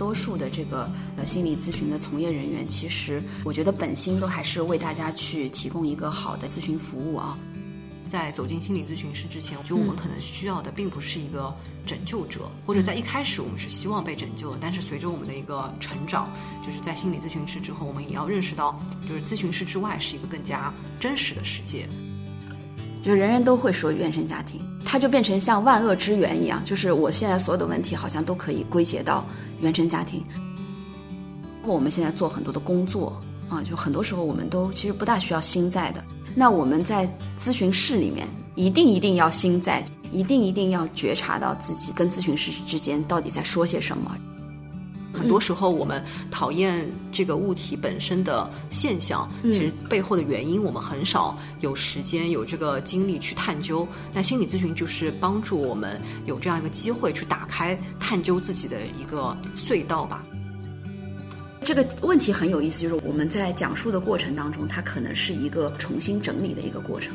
多数的这个呃心理咨询的从业人员，其实我觉得本心都还是为大家去提供一个好的咨询服务啊。在走进心理咨询师之前，我觉得我们可能需要的并不是一个拯救者，或者在一开始我们是希望被拯救的，但是随着我们的一个成长，就是在心理咨询师之后，我们也要认识到，就是咨询师之外是一个更加真实的世界。就是人人都会说原生家庭，它就变成像万恶之源一样，就是我现在所有的问题好像都可以归结到原生家庭。我们现在做很多的工作啊，就很多时候我们都其实不大需要心在的。那我们在咨询室里面，一定一定要心在，一定一定要觉察到自己跟咨询师之间到底在说些什么。很多时候，我们讨厌这个物体本身的现象，其实背后的原因，我们很少有时间、有这个精力去探究。那心理咨询就是帮助我们有这样一个机会，去打开、探究自己的一个隧道吧。这个问题很有意思，就是我们在讲述的过程当中，它可能是一个重新整理的一个过程。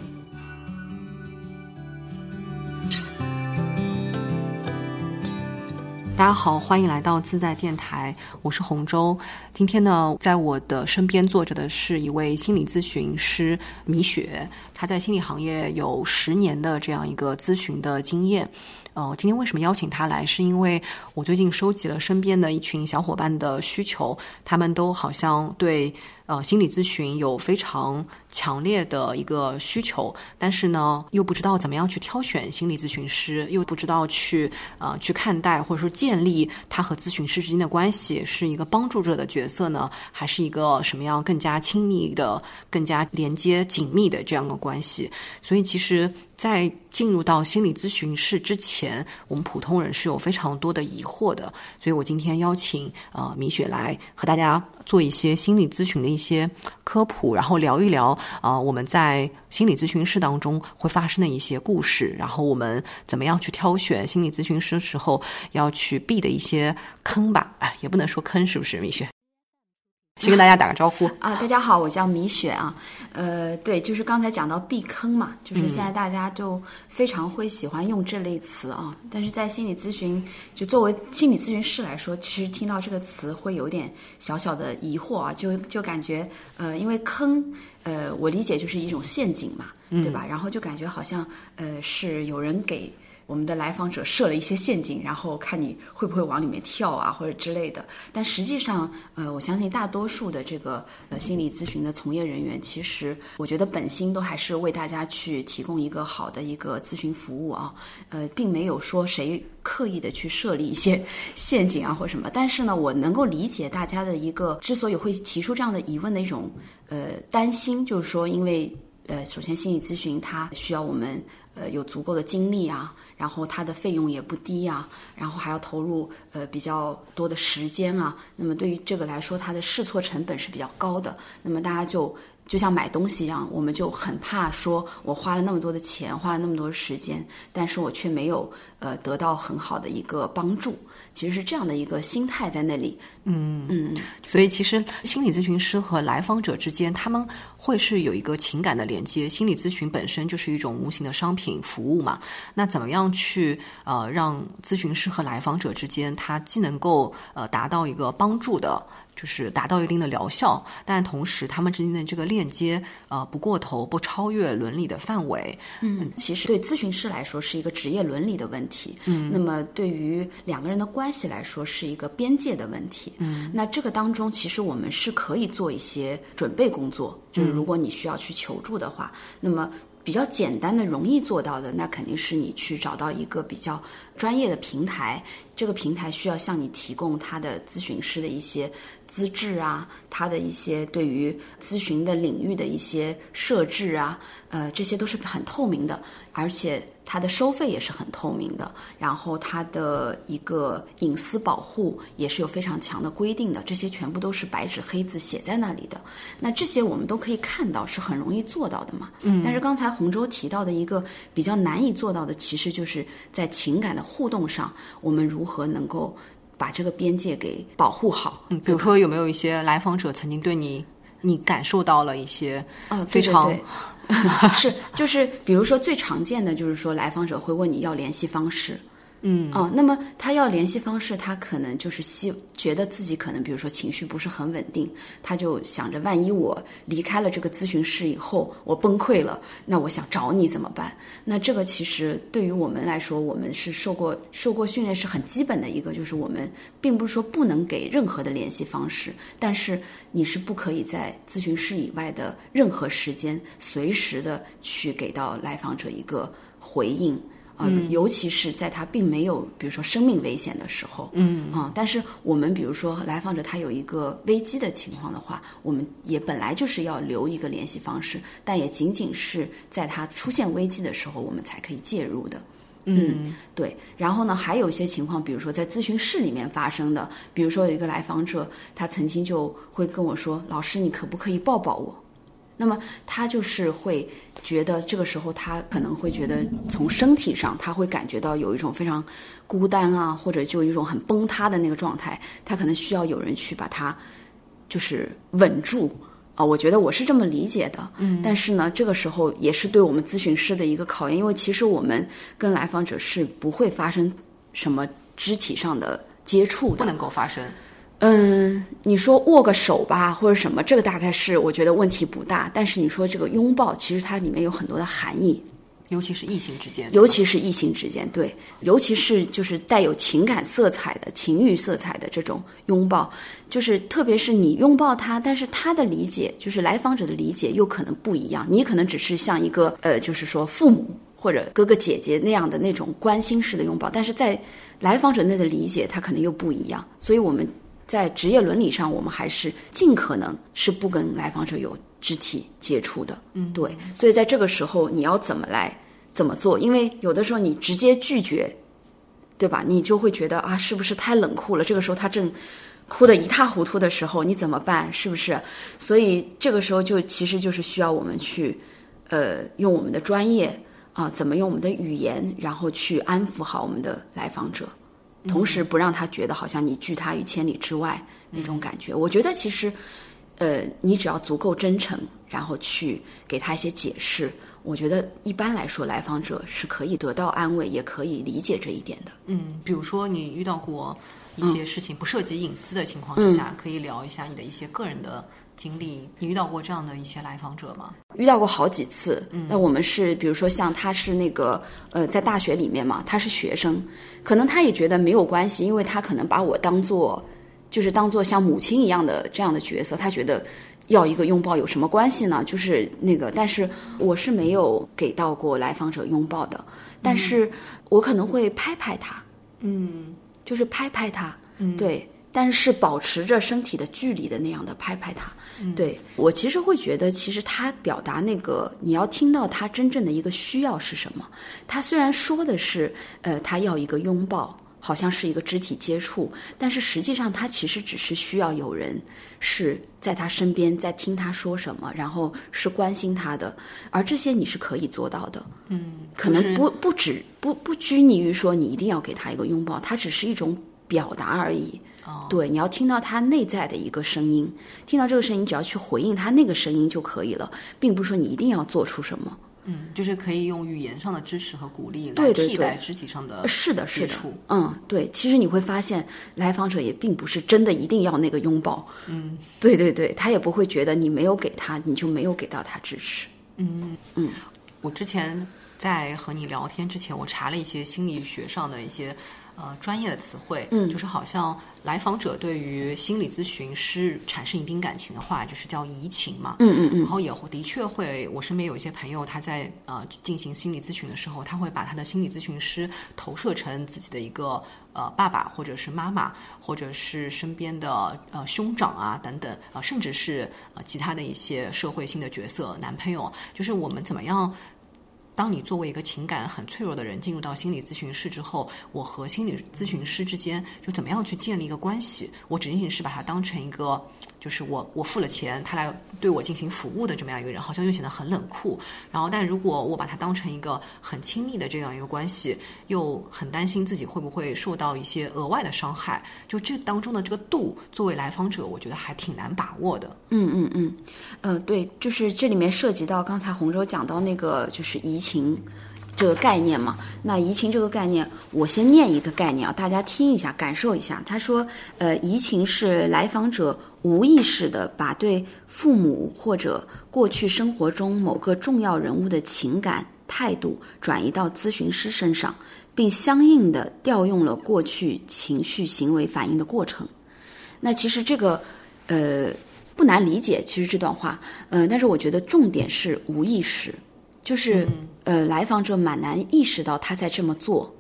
大家好，欢迎来到自在电台，我是洪舟。今天呢，在我的身边坐着的是一位心理咨询师米雪，她在心理行业有十年的这样一个咨询的经验。呃，今天为什么邀请她来？是因为我最近收集了身边的一群小伙伴的需求，他们都好像对。呃，心理咨询有非常强烈的一个需求，但是呢，又不知道怎么样去挑选心理咨询师，又不知道去呃去看待或者说建立他和咨询师之间的关系，是一个帮助者的角色呢，还是一个什么样更加亲密的、更加连接紧密的这样的关系？所以，其实，在进入到心理咨询室之前，我们普通人是有非常多的疑惑的。所以我今天邀请呃米雪来和大家。做一些心理咨询的一些科普，然后聊一聊啊，我们在心理咨询室当中会发生的一些故事，然后我们怎么样去挑选心理咨询师时候要去避的一些坑吧？哎，也不能说坑，是不是，米雪？先跟大家打个招呼啊！大家好，我叫米雪啊。呃，对，就是刚才讲到避坑嘛，就是现在大家就非常会喜欢用这类词啊。但是在心理咨询，就作为心理咨询师来说，其实听到这个词会有点小小的疑惑啊，就就感觉呃，因为坑，呃，我理解就是一种陷阱嘛，对吧？然后就感觉好像呃，是有人给。我们的来访者设了一些陷阱，然后看你会不会往里面跳啊，或者之类的。但实际上，呃，我相信大多数的这个呃心理咨询的从业人员，其实我觉得本心都还是为大家去提供一个好的一个咨询服务啊。呃，并没有说谁刻意的去设立一些陷阱啊或什么。但是呢，我能够理解大家的一个之所以会提出这样的疑问的一种呃担心，就是说，因为呃，首先心理咨询它需要我们呃有足够的精力啊。然后它的费用也不低啊，然后还要投入呃比较多的时间啊，那么对于这个来说，它的试错成本是比较高的。那么大家就就像买东西一样，我们就很怕说，我花了那么多的钱，花了那么多时间，但是我却没有呃得到很好的一个帮助。其实是这样的一个心态在那里，嗯嗯，所以其实心理咨询师和来访者之间，他们会是有一个情感的连接。心理咨询本身就是一种无形的商品服务嘛，那怎么样去呃让咨询师和来访者之间，他既能够呃达到一个帮助的。就是达到一定的疗效，但同时他们之间的这个链接，呃，不过头，不超越伦理的范围。嗯，其实对咨询师来说是一个职业伦理的问题。嗯，那么对于两个人的关系来说是一个边界的问题。嗯，那这个当中其实我们是可以做一些准备工作，就是如果你需要去求助的话，那么。比较简单的、容易做到的，那肯定是你去找到一个比较专业的平台。这个平台需要向你提供他的咨询师的一些资质啊，他的一些对于咨询的领域的一些设置啊，呃，这些都是很透明的，而且。它的收费也是很透明的，然后它的一个隐私保护也是有非常强的规定的，这些全部都是白纸黑字写在那里的。那这些我们都可以看到，是很容易做到的嘛。嗯。但是刚才洪舟提到的一个比较难以做到的，其实就是在情感的互动上，我们如何能够把这个边界给保护好？嗯，比如说有没有一些来访者曾经对你，你感受到了一些啊非常。是，就是比如说最常见的就是说，来访者会问你要联系方式，嗯哦，那么他要联系方式，他可能就是希觉得自己可能，比如说情绪不是很稳定，他就想着，万一我离开了这个咨询室以后，我崩溃了，那我想找你怎么办？那这个其实对于我们来说，我们是受过受过训练，是很基本的一个，就是我们并不是说不能给任何的联系方式，但是你是不可以在咨询室以外的任何时间，随时的去给到来访者一个回应。啊、尤其是在他并没有，比如说生命危险的时候，嗯啊、但是我们比如说来访者他有一个危机的情况的话，我们也本来就是要留一个联系方式，但也仅仅是在他出现危机的时候，我们才可以介入的。嗯，对。然后呢，还有一些情况，比如说在咨询室里面发生的，比如说有一个来访者，他曾经就会跟我说：“老师，你可不可以抱抱我？”那么他就是会觉得这个时候他可能会觉得从身体上他会感觉到有一种非常孤单啊，或者就一种很崩塌的那个状态，他可能需要有人去把他就是稳住啊、我觉得我是这么理解的。嗯，但是呢，这个时候也是对我们咨询师的一个考验，因为其实我们跟来访者是不会发生什么肢体上的接触的，不能够发生。嗯，你说握个手吧，或者什么，这个大概是我觉得问题不大。但是你说这个拥抱，其实它里面有很多的含义，尤其是异性之间，尤其是异性之间，对，尤其是就是带有情感色彩的、情欲色彩的这种拥抱，就是特别是你拥抱他，但是他的理解，就是来访者的理解又可能不一样。你可能只是像一个呃，就是说父母或者哥哥姐姐那样的那种关心式的拥抱，但是在来访者内的理解，他可能又不一样。所以我们在职业伦理上，我们还是尽可能是不跟来访者有肢体接触的。嗯，对。所以在这个时候，你要怎么来怎么做？因为有的时候你直接拒绝，对吧？你就会觉得啊，是不是太冷酷了？这个时候他正哭得一塌糊涂的时候，你怎么办？是不是？所以这个时候就其实就是需要我们去，呃，用我们的专业啊，怎么用我们的语言，然后去安抚好我们的来访者。同时不让他觉得好像你拒他于千里之外那种感觉。我觉得其实，呃，你只要足够真诚，然后去给他一些解释，我觉得一般来说来访者是可以得到安慰，也可以理解这一点的。嗯，比如说你遇到过一些事情不涉及隐私的情况之下，可以聊一下你的一些个人的经历。你遇到过这样的一些来访者吗？遇到过好几次。那我们是比如说像他是那个呃在大学里面嘛，他是学生，可能他也觉得没有关系，因为他可能把我当做就是当做像母亲一样的这样的角色，他觉得。要一个拥抱有什么关系呢？就是那个，但是我是没有给到过来访者拥抱的，但是我可能会拍拍他，嗯就是拍拍他，嗯对，但是保持着身体的距离的那样的拍拍他。对我其实会觉得，其实他表达那个你要听到他真正的一个需要是什么。他虽然说的是，呃，他要一个拥抱，好像是一个肢体接触，但是实际上他其实只是需要有人是在他身边，在听他说什么，然后是关心他的，而这些你是可以做到的。嗯，可能不不止不不拘泥于说你一定要给他一个拥抱，它只是一种表达而已。哦，对，你要听到他内在的一个声音，听到这个声音，你只要去回应他那个声音就可以了，并不是说你一定要做出什么。嗯，就是可以用语言上的支持和鼓励来替代肢体上的是的，是的，嗯，对。其实你会发现，来访者也并不是真的一定要那个拥抱。嗯 对对对，他也不会觉得你没有给他，你就没有给到他支持。嗯嗯，我之前在和你聊天之前，我查了一些心理学上的一些呃专业的词汇，嗯就是好像来访者对于心理咨询师产生一定感情的话，就是叫移情嘛。嗯嗯嗯然后也会的确会，我身边有一些朋友，他在呃进行心理咨询的时候，他会把他的心理咨询师投射成自己的一个呃爸爸，或者是妈妈，或者是身边的呃兄长啊等等啊、呃甚至是呃其他的一些社会性的角色，男朋友，就是我们怎么样。当你作为一个情感很脆弱的人进入到心理咨询室之后，我和心理咨询师之间就怎么样去建立一个关系？我仅仅是把他当成一个，就是我我付了钱，他来对我进行服务的这么样一个人，好像又显得很冷酷。然后，但如果我把他当成一个很亲密的这样一个关系，又很担心自己会不会受到一些额外的伤害，就这当中的这个度，作为来访者，我觉得还挺难把握的。嗯嗯嗯，呃，对，就是这里面涉及到刚才洪州讲到那个，就是一情，这个概念嘛。那移情这个概念，我先念一个概念啊，大家听一下，感受一下。他说，呃，移情是来访者无意识的把对父母或者过去生活中某个重要人物的情感态度转移到咨询师身上，并相应的调用了过去情绪行为反应的过程。那其实这个，呃。不难理解，其实这段话，嗯，但是我觉得重点是无意识，就是呃，来访者蛮难意识到他在这么做，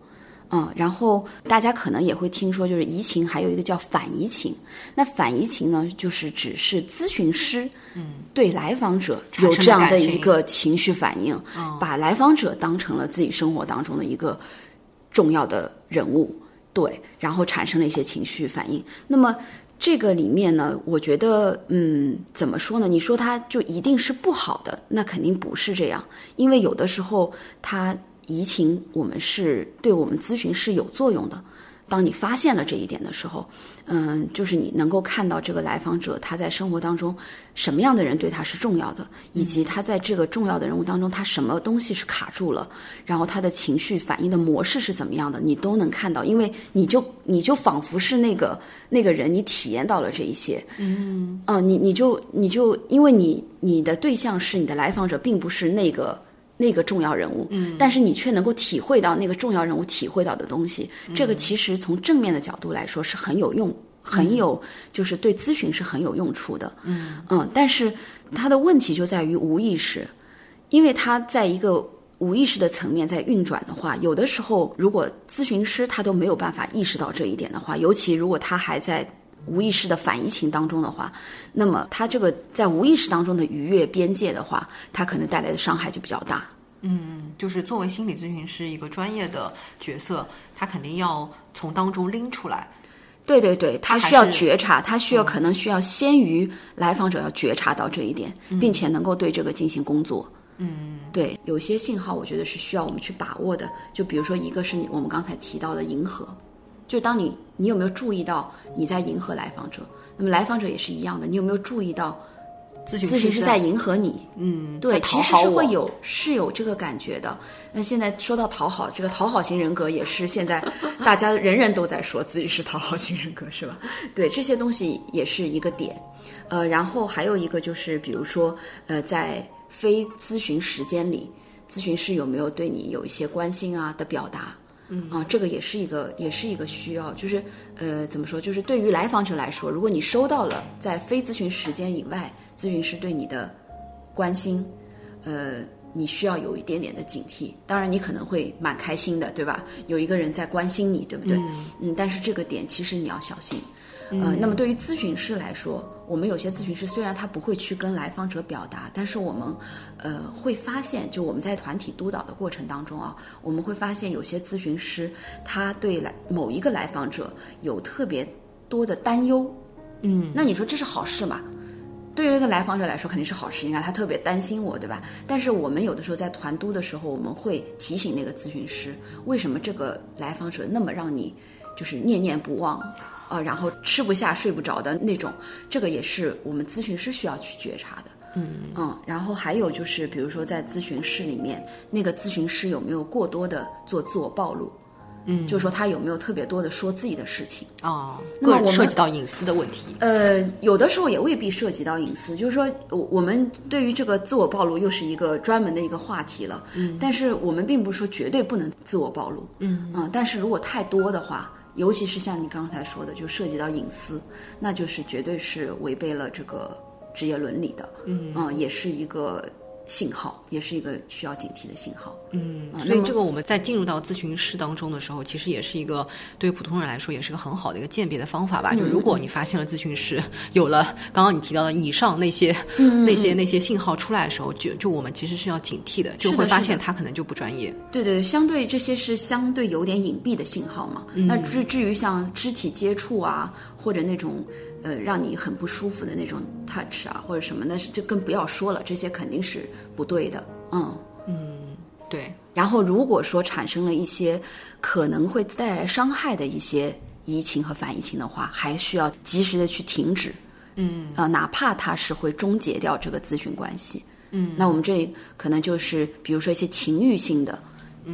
嗯，然后大家可能也会听说，就是移情还有一个叫反移情，那反移情呢，就是只是咨询师嗯对来访者有这样的一个情绪反应，把来访者当成了自己生活当中的一个重要的人物，对，然后产生了一些情绪反应，那么。这个里面呢，我觉得，嗯，怎么说呢？你说它就一定是不好的，那肯定不是这样，因为有的时候它移情，我们是对我们咨询是有作用的。当你发现了这一点的时候，嗯，就是你能够看到这个来访者他在生活当中什么样的人对他是重要的，以及他在这个重要的人物当中他什么东西是卡住了，然后他的情绪反应的模式是怎么样的，你都能看到，因为你就你就仿佛是那个那个人，你体验到了这一些，嗯，嗯，你你就你就因为你你的对象是你的来访者，并不是那个。那个重要人物，嗯，但是你却能够体会到那个重要人物体会到的东西，这个其实从正面的角度来说是很有用，很有就是对咨询是很有用处的，嗯。嗯，但是他的问题就在于无意识，因为他在一个无意识的层面在运转的话，有的时候如果咨询师他都没有办法意识到这一点的话，尤其如果他还在。无意识的反移情当中的话，那么他这个在无意识当中的逾越边界的话，他可能带来的伤害就比较大。嗯，就是作为心理咨询师一个专业的角色，他肯定要从当中拎出来。对对对，他需要觉察，他需要可能需要先于来访者要觉察到这一点，并且能够对这个进行工作。嗯，对，有些信号我觉得是需要我们去把握的，就比如说一个是我们刚才提到的迎合。就当你，你有没有注意到你在迎合来访者？那么来访者也是一样的，你有没有注意到咨询师在迎合你？嗯，对，其实是会有是有这个感觉的。那现在说到讨好，这个讨好型人格也是现在大家人人都在说自己是讨好型人格，是吧？对，这些东西也是一个点。呃，然后还有一个就是，比如说，呃，在非咨询时间里，咨询师有没有对你有一些关心啊的表达？嗯啊，这个也是一个，也是一个需要，就是呃，怎么说？就是对于来访者来说，如果你收到了在非咨询时间以外，咨询师对你的关心，呃，你需要有一点点的警惕。当然，你可能会蛮开心的，对吧？有一个人在关心你，对不对？嗯，但是这个点其实你要小心。呃，那么对于咨询师来说，我们有些咨询师虽然他不会去跟来访者表达，但是我们，呃，会发现，就我们在团体督导的过程当中啊，我们会发现有些咨询师他对来某一个来访者有特别多的担忧，嗯，那你说这是好事吗？对于一个来访者来说肯定是好事，你看他特别担心我，对吧？但是我们有的时候在团督的时候，我们会提醒那个咨询师，为什么这个来访者那么让你就是念念不忘。呃，然后吃不下、睡不着的那种，这个也是我们咨询师需要去觉察的。嗯嗯，然后还有就是，比如说在咨询室里面，那个咨询师有没有过多的做自我暴露？嗯，就是说他有没有特别多的说自己的事情？哦，那么我们涉及到隐私的问题。呃，有的时候也未必涉及到隐私，就是说，我我们对于这个自我暴露又是一个专门的一个话题了。嗯，但是我们并不是说绝对不能自我暴露。嗯嗯，但是如果太多的话。尤其是像你刚才说的，就涉及到隐私，那就是绝对是违背了这个职业伦理的，嗯，也是一个。信号也是一个需要警惕的信号。嗯，所以这个我们在进入到咨询室当中的时候，其实也是一个对于普通人来说也是个很好的一个鉴别的方法吧。就如果你发现了咨询师有了刚刚你提到的以上那些那些那些信号出来的时候，就就我们其实是要警惕的，就会发现他可能就不专业。对对，相对这些是相对有点隐蔽的信号嘛。那至至于像肢体接触啊，或者那种。呃，让你很不舒服的那种 touch 啊，或者什么，那是就更不要说了，这些肯定是不对的。嗯嗯，对。然后如果说产生了一些可能会带来伤害的一些移情和反移情的话，还需要及时的去停止。嗯啊，哪怕它是会终结掉这个咨询关系。嗯，那我们这里可能就是比如说一些情欲性的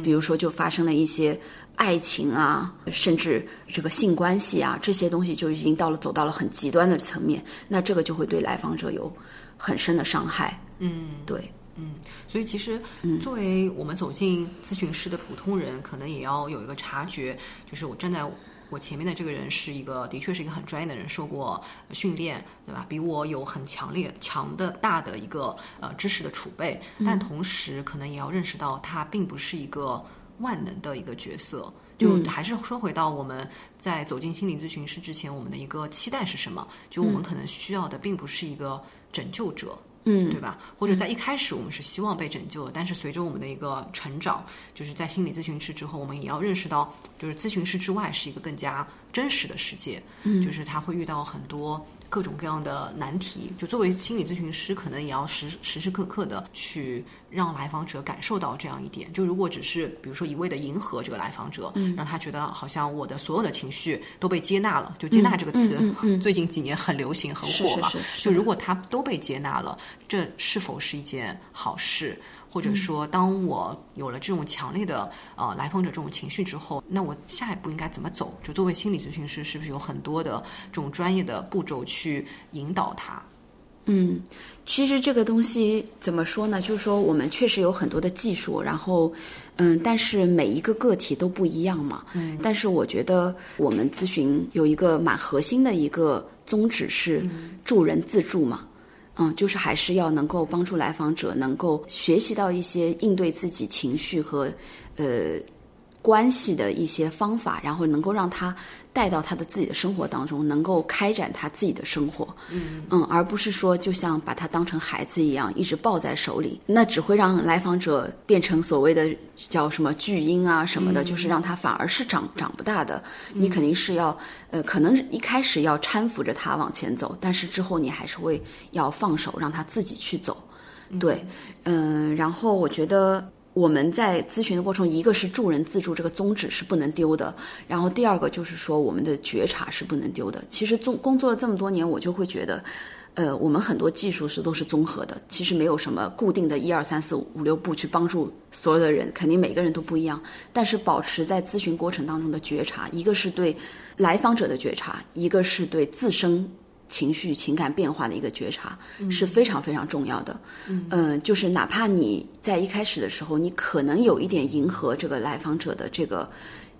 比如说就发生了一些爱情啊，甚至这个性关系啊这些东西就已经到了走到了很极端的层面，那这个就会对来访者有很深的伤害。嗯，对。嗯，所以其实作为我们走进咨询室的普通人，可能也要有一个察觉，就是我站在我前面的这个人是一个，的确是一个很专业的人，受过训练，对吧？比我有很强烈、强的大的一个呃知识的储备，但同时可能也要认识到，他并不是一个万能的一个角色。就还是说回到我们在走进心理咨询师之前，我们的一个期待是什么？就我们可能需要的并不是一个拯救者。嗯，对吧？或者在一开始我们是希望被拯救的，但是随着我们的一个成长，就是在心理咨询师之后，我们也要认识到，就是咨询师之外是一个更加真实的世界。嗯，就是他会遇到很多。各种各样的难题，就作为心理咨询师，可能也要时时时刻刻的去让来访者感受到这样一点。就如果只是比如说一味的迎合这个来访者，让他觉得好像我的所有的情绪都被接纳了，就接纳这个词，最近几年很流行很火嘛。就如果他都被接纳了，这是否是一件好事？或者说，当我有了这种强烈的呃来访者这种情绪之后，那我下一步应该怎么走？就作为心理咨询师，是不是有很多的这种专业的步骤去引导他？嗯，其实这个东西怎么说呢？就是说，我们确实有很多的技术，然后嗯，但是每一个个体都不一样嘛。嗯。但是我觉得我们咨询有一个蛮核心的一个宗旨是助人自助嘛。嗯，嗯就是还是要能够帮助来访者能够学习到一些应对自己情绪和呃关系的一些方法，然后能够让他带到他的自己的生活当中，能够开展他自己的生活。嗯嗯，而不是说就像把他当成孩子一样一直抱在手里，那只会让来访者变成所谓的叫什么巨婴啊什么的，就是让他反而是长长不大的。你肯定是要。呃，可能一开始要搀扶着他往前走，但是之后你还是会要放手，让他自己去走。对，嗯，然后我觉得我们在咨询的过程，一个是助人自助这个宗旨是不能丢的，然后第二个就是说我们的觉察是不能丢的。其实做工作了这么多年，我就会觉得。呃，我们很多技术是都是综合的，其实没有什么固定的一二三四五五六步去帮助所有的人，肯定每个人都不一样。但是保持在咨询过程当中的觉察，一个是对来访者的觉察，一个是对自身情绪情感变化的一个觉察，是非常非常重要的。嗯，就是哪怕你在一开始的时候，你可能有一点迎合这个来访者的这个。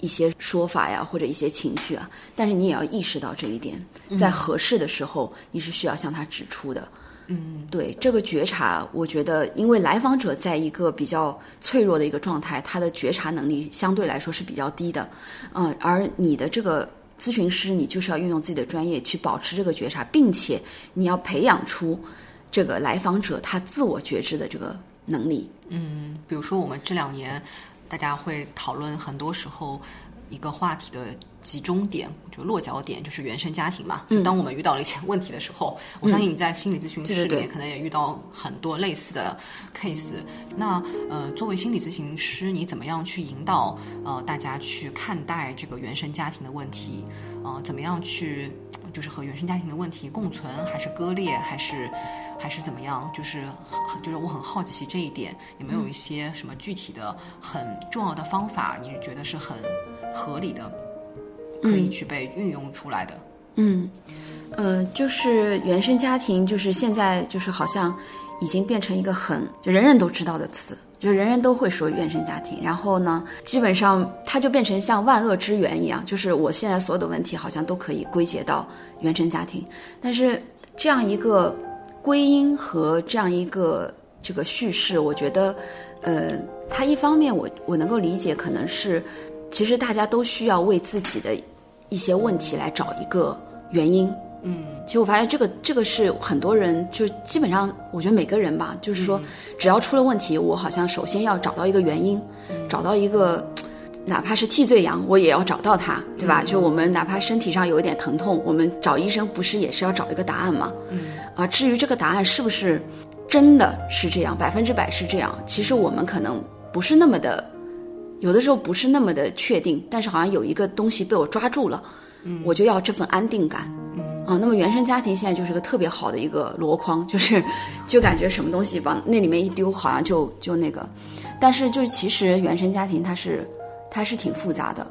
一些说法呀，或者一些情绪啊，但是你也要意识到这一点，在合适的时候，你是需要向他指出的。嗯，对这个觉察，我觉得，因为来访者在一个比较脆弱的一个状态，他的觉察能力相对来说是比较低的。嗯，而你的这个咨询师，你就是要运用自己的专业去保持这个觉察，并且你要培养出这个来访者他自我觉知的这个能力。嗯，比如说我们这两年。大家会讨论很多时候一个话题的集中点，就落脚点，就是原生家庭嘛。就当我们遇到了一些问题的时候，我相信你在心理咨询室里面可能也遇到很多类似的 case。那呃，作为心理咨询师，你怎么样去引导呃大家去看待这个原生家庭的问题？呃，怎么样去就是和原生家庭的问题共存，还是割裂，还是？还是怎么样？就是很就是我很好奇这一点，有没有一些什么具体的很重要的方法？你觉得是很合理的，可以去被运用出来的？嗯，呃，就是原生家庭，就是现在就是好像已经变成一个很就人人都知道的词，就人人都会说原生家庭。然后呢，基本上它就变成像万恶之源一样，就是我现在所有的问题好像都可以归结到原生家庭。但是这样一个。归因和这样一个这个叙事，我觉得，呃，它一方面我我能够理解，可能是其实大家都需要为自己的一些问题来找一个原因。嗯，其实我发现这个这个是很多人就基本上，我觉得每个人吧，就是说只要出了问题，我好像首先要找到一个原因，找到一个。哪怕是替罪羊，我也要找到他，对吧？就我们哪怕身体上有一点疼痛，我们找医生不是也是要找一个答案吗？嗯。啊，至于这个答案是不是真的是这样，百分之百是这样，其实我们可能不是那么的，有的时候不是那么的确定。但是好像有一个东西被我抓住了，嗯，我就要这份安定感，嗯，啊、那么原生家庭现在就是个特别好的一个箩筐，就是就感觉什么东西往那里面一丢，好像就就那个。但是就是其实原生家庭它是它是挺复杂的，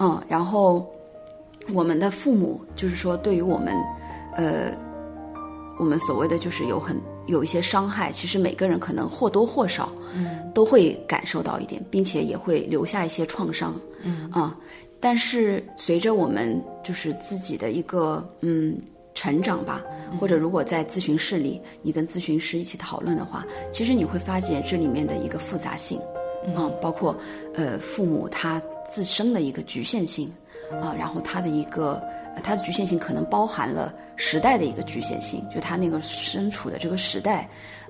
嗯，然后我们的父母就是说对于我们，呃，我们所谓的就是有很有一些伤害，其实每个人可能或多或少，嗯，都会感受到一点，并且也会留下一些创伤，嗯啊。但是随着我们就是自己的一个嗯成长吧，或者如果在咨询室里，你跟咨询师一起讨论的话，其实你会发现这里面的一个复杂性，嗯，包括呃父母他自身的一个局限性，啊，然后他的一个呃他的局限性可能包含了时代的一个局限性，就他那个身处的这个时代，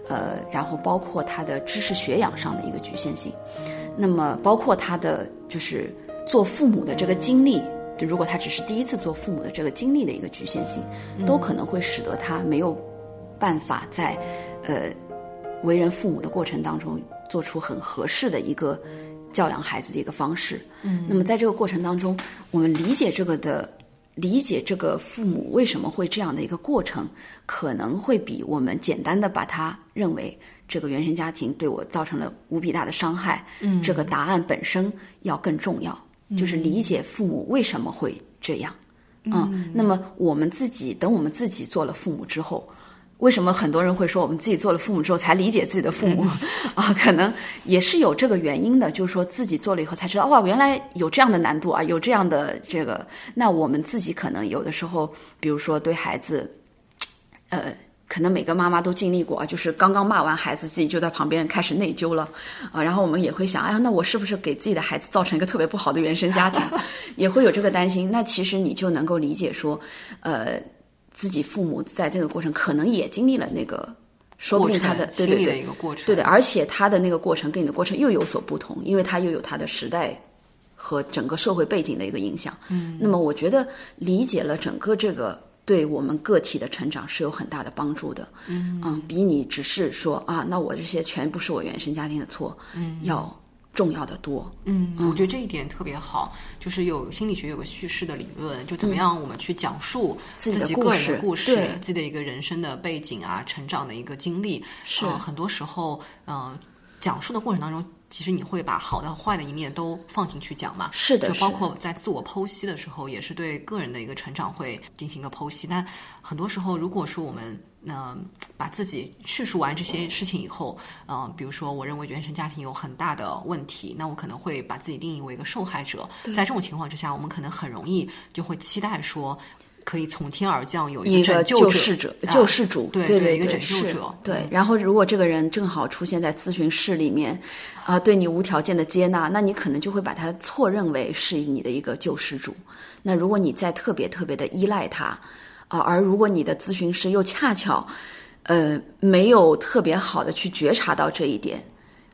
呃，然后包括他的知识学养上的一个局限性，那么包括他的就是做父母的这个经历，就如果他只是第一次做父母的这个经历的一个局限性，都可能会使得他没有办法在呃为人父母的过程当中做出很合适的一个教养孩子的一个方式。嗯，那么在这个过程当中，我们理解这个的。理解这个父母为什么会这样的一个过程，可能会比我们简单的把他认为这个原生家庭对我造成了无比大的伤害，嗯，这个答案本身要更重要，就是理解父母为什么会这样，嗯，那么我们自己等我们自己做了父母之后。为什么很多人会说我们自己做了父母之后才理解自己的父母 啊？可能也是有这个原因的，就是说自己做了以后才知道，哇，原来有这样的难度啊，有这样的这个。那我们自己可能有的时候，比如说对孩子，呃，可能每个妈妈都经历过啊，就是刚刚骂完孩子，自己就在旁边开始内疚了啊。然后我们也会想，哎呀，那我是不是给自己的孩子造成一个特别不好的原生家庭？也会有这个担心。那其实你就能够理解说，呃。自己父母在这个过程可能也经历了那个，说不定他的对对对一个过程，对的，而且他的那个过程跟你的过程又有所不同，因为他又有他的时代和整个社会背景的一个影响。嗯，那么我觉得理解了整个这个对我们个体的成长是有很大的帮助的。嗯。嗯，比你只是说啊，那我这些全部是我原生家庭的错，嗯，要。重要的多，嗯，我觉得这一点特别好，就是有心理学有个叙事的理论，就怎么样我们去讲述自己个人的故事，自己的一个人生的背景啊，成长的一个经历，是。很多时候，嗯，讲述的过程当中，其实你会把好的坏的一面都放进去讲嘛，是的，就包括在自我剖析的时候，也是对个人的一个成长会进行一个剖析，但很多时候，如果说我们嗯把自己叙述完这些事情以后，嗯，比如说，我认为原生家庭有很大的问题，那我可能会把自己定义为一个受害者。在这种情况之下，我们可能很容易就会期待说，可以从天而降有一个救世者、救世主，对对，一个拯救者。对，然后如果这个人正好出现在咨询室里面，啊，对你无条件的接纳，那你可能就会把他错认为是你的一个救世主。那如果你再特别特别的依赖他。啊，而如果你的咨询师又恰巧，呃，没有特别好的去觉察到这一点，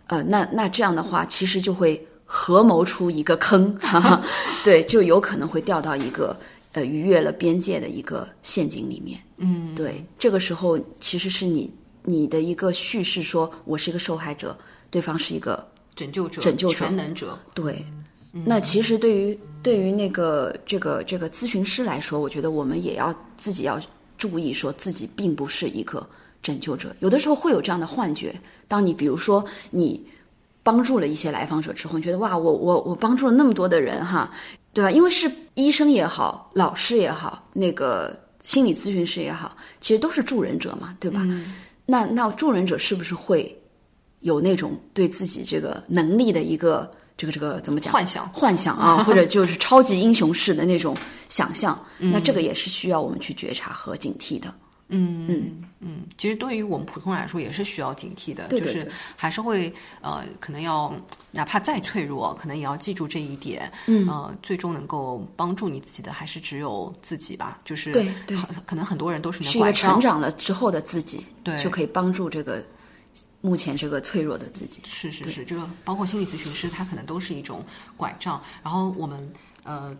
呃，那那这样的话，其实就会合谋出一个坑，哈哈，对，就有可能会掉到一个呃逾越了边界的一个陷阱里面。嗯，对，这个时候其实是你你的一个叙事，说我是一个受害者，对方是一个拯救者、拯救者、全能者，对。那其实对于对于那个这个这个咨询师来说，我觉得我们也要自己要注意，说自己并不是一个拯救者。有的时候会有这样的幻觉，当你比如说你帮助了一些来访者之后，你觉得哇，我我我帮助了那么多的人哈，对吧？因为是医生也好，老师也好，那个心理咨询师也好，其实都是助人者嘛，对吧？那那助人者是不是会有那种对自己这个能力的一个？这个这个怎么讲？幻想，幻想啊，或者就是超级英雄式的那种想象，那这个也是需要我们去觉察和警惕的。嗯嗯嗯，其实对于我们普通人来说也是需要警惕的，就是还是会呃，可能要哪怕再脆弱，可能也要记住这一点。嗯，呃，最终能够帮助你自己的还是只有自己吧。就是对对，可能很多人都是是一个成长了之后的自己，对，就可以帮助这个。目前这个脆弱的自己是是是，这个包括心理咨询师，他可能都是一种拐杖。然后我们呃，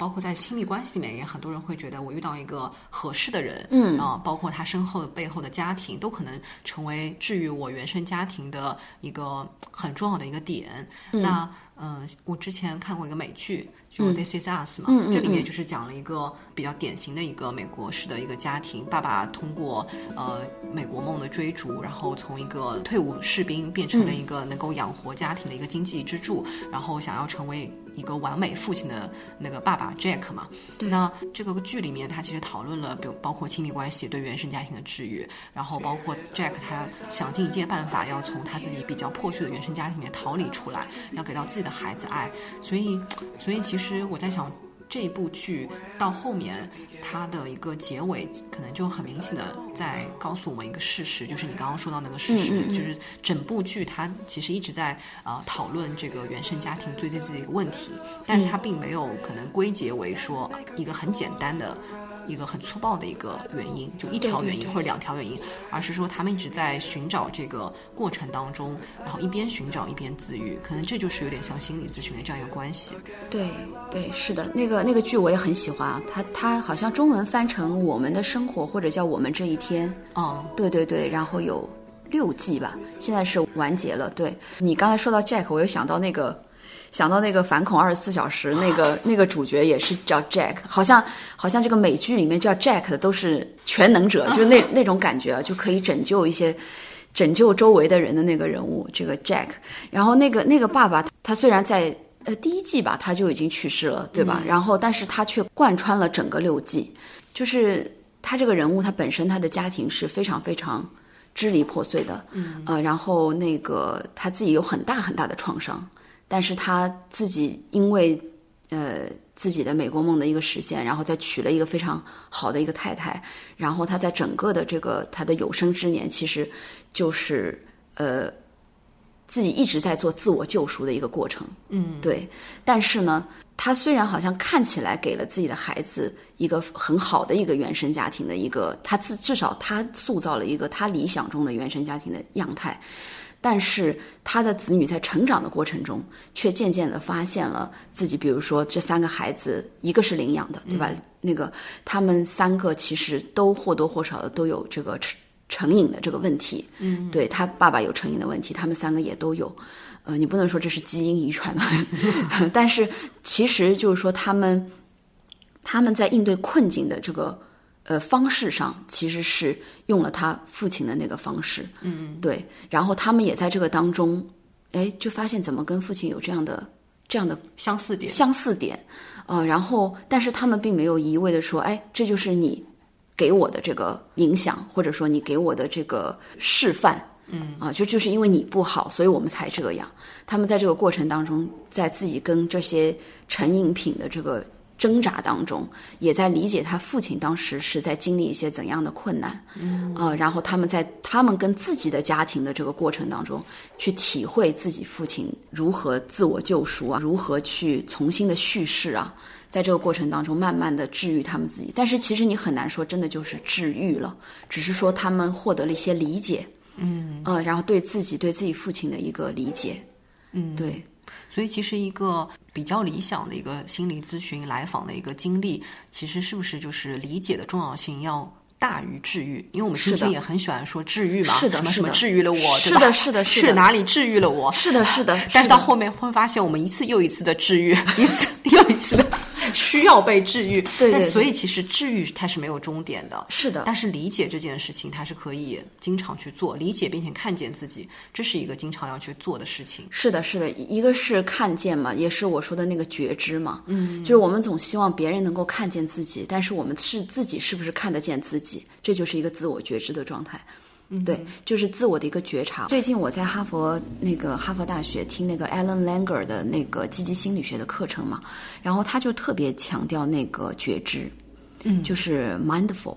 包括在亲密关系里面，也很多人会觉得我遇到一个合适的人，嗯。啊，包括他身后背后的家庭，都可能成为治愈我原生家庭的一个很重要的一个点。那嗯，我之前看过一个美剧，就嗯《This Is Us》嘛，这里面就是讲了一个比较典型的一个美国式的一个家庭，爸爸通过呃美国梦的追逐，然后从一个退伍士兵变成了一个能够养活家庭的一个经济支柱，然后想要成为一个完美父亲的那个爸爸 Jack 嘛。对那这个剧里面，他其实讨论了，比如包括亲密关系对原生家庭的治愈，然后包括 Jack 他想尽一切办法要从他自己比较破碎的原生家庭里面逃离出来，要给到自己的孩子爱。所以，所以其实我在想。这一部剧到后面，它的一个结尾可能就很明显的在告诉我们一个事实，就是你刚刚说到那个事实，嗯嗯嗯就是整部剧它其实一直在呃讨论这个原生家庭对自己的一个问题，但是它并没有可能归结为说一个很简单的。一个很粗暴的一个原因，就一条原因或者两条原因，而是说他们一直在寻找这个过程当中，然后一边寻找一边自愈，可能这就是有点像心理咨询的这样一个关系。对对，是的，那个那个剧我也很喜欢啊，它它好像中文翻成《我们的生活》或者叫《我们这一天》。嗯，对对对，然后有六季吧，现在是完结了。对你刚才说到 Jack，我又想到那个。想到那个反恐二十四小时，那个那个主角也是叫 Jack，好像好像这个美剧里面叫 Jack 的都是全能者，就是那那种感觉啊，就可以拯救一些拯救周围的人的那个人物，这个 Jack。然后那个那个爸爸，他虽然在呃第一季吧他就已经去世了，对吧？然后但是他却贯穿了整个六季，就是他这个人物他本身他的家庭是非常非常支离破碎的，嗯，呃，然后那个他自己有很大很大的创伤，但是他自己因为呃自己的美国梦的一个实现，然后再娶了一个非常好的一个太太，然后他在整个的这个他的有生之年，其实就是呃自己一直在做自我救赎的一个过程，嗯，对。但是呢，他虽然好像看起来给了自己的孩子一个很好的一个原生家庭的一个，他自至少他塑造了一个他理想中的原生家庭的样态。但是他的子女在成长的过程中，却渐渐的发现了自己，比如说这三个孩子，一个是领养的，对吧？那个他们三个其实都或多或少的都有这个成成瘾的这个问题。嗯，对他爸爸有成瘾的问题，他们三个也都有。呃，你不能说这是基因遗传的，但是其实就是说他们他们在应对困境的这个。呃，方式上其实是用了他父亲的那个方式，嗯，对，然后他们也在这个当中，哎，就发现怎么跟父亲有这样的这样的相似点，相似点，呃，然后但是他们并没有一味的说，哎，这就是你给我的这个影响，或者说你给我的这个示范，嗯，啊，就就是因为你不好，所以我们才这样。他们在这个过程当中，在自己跟这些成瘾品的这个。挣扎当中，也在理解他父亲当时是在经历一些怎样的困难，嗯，呃，然后他们在他们跟自己的家庭的这个过程当中，去体会自己父亲如何自我救赎啊，如何去重新的叙事啊，在这个过程当中，慢慢的治愈他们自己。但是其实你很难说真的就是治愈了，只是说他们获得了一些理解，嗯，呃，然后对自己对自己父亲的一个理解，嗯，对。所以，其实一个比较理想的一个心理咨询来访的一个经历，其实是不是就是理解的重要性要大于治愈？因为我们其实也很喜欢说治愈嘛，是的，什么什么治愈了我，是的，是的，是的，哪里治愈了我？是的，是的。但是到后面会发现，我们一次又一次的治愈，一次又一次的 需要被治愈。对对。所以其实治愈它是没有终点的。是的。但是理解这件事情，它是可以经常去做，理解并且看见自己，这是一个经常要去做的事情。是的，是的，一个是看见嘛，也是我说的那个觉知嘛。嗯。就是我们总希望别人能够看见自己，但是我们是自己是不是看得见自己？这就是一个自我觉知的状态。嗯，对，就是自我的一个觉察。最近我在哈佛那个哈佛大学听那个 Alan Langer 的那个积极心理学的课程嘛，然后他就特别强调那个觉知，嗯，就是 mindful。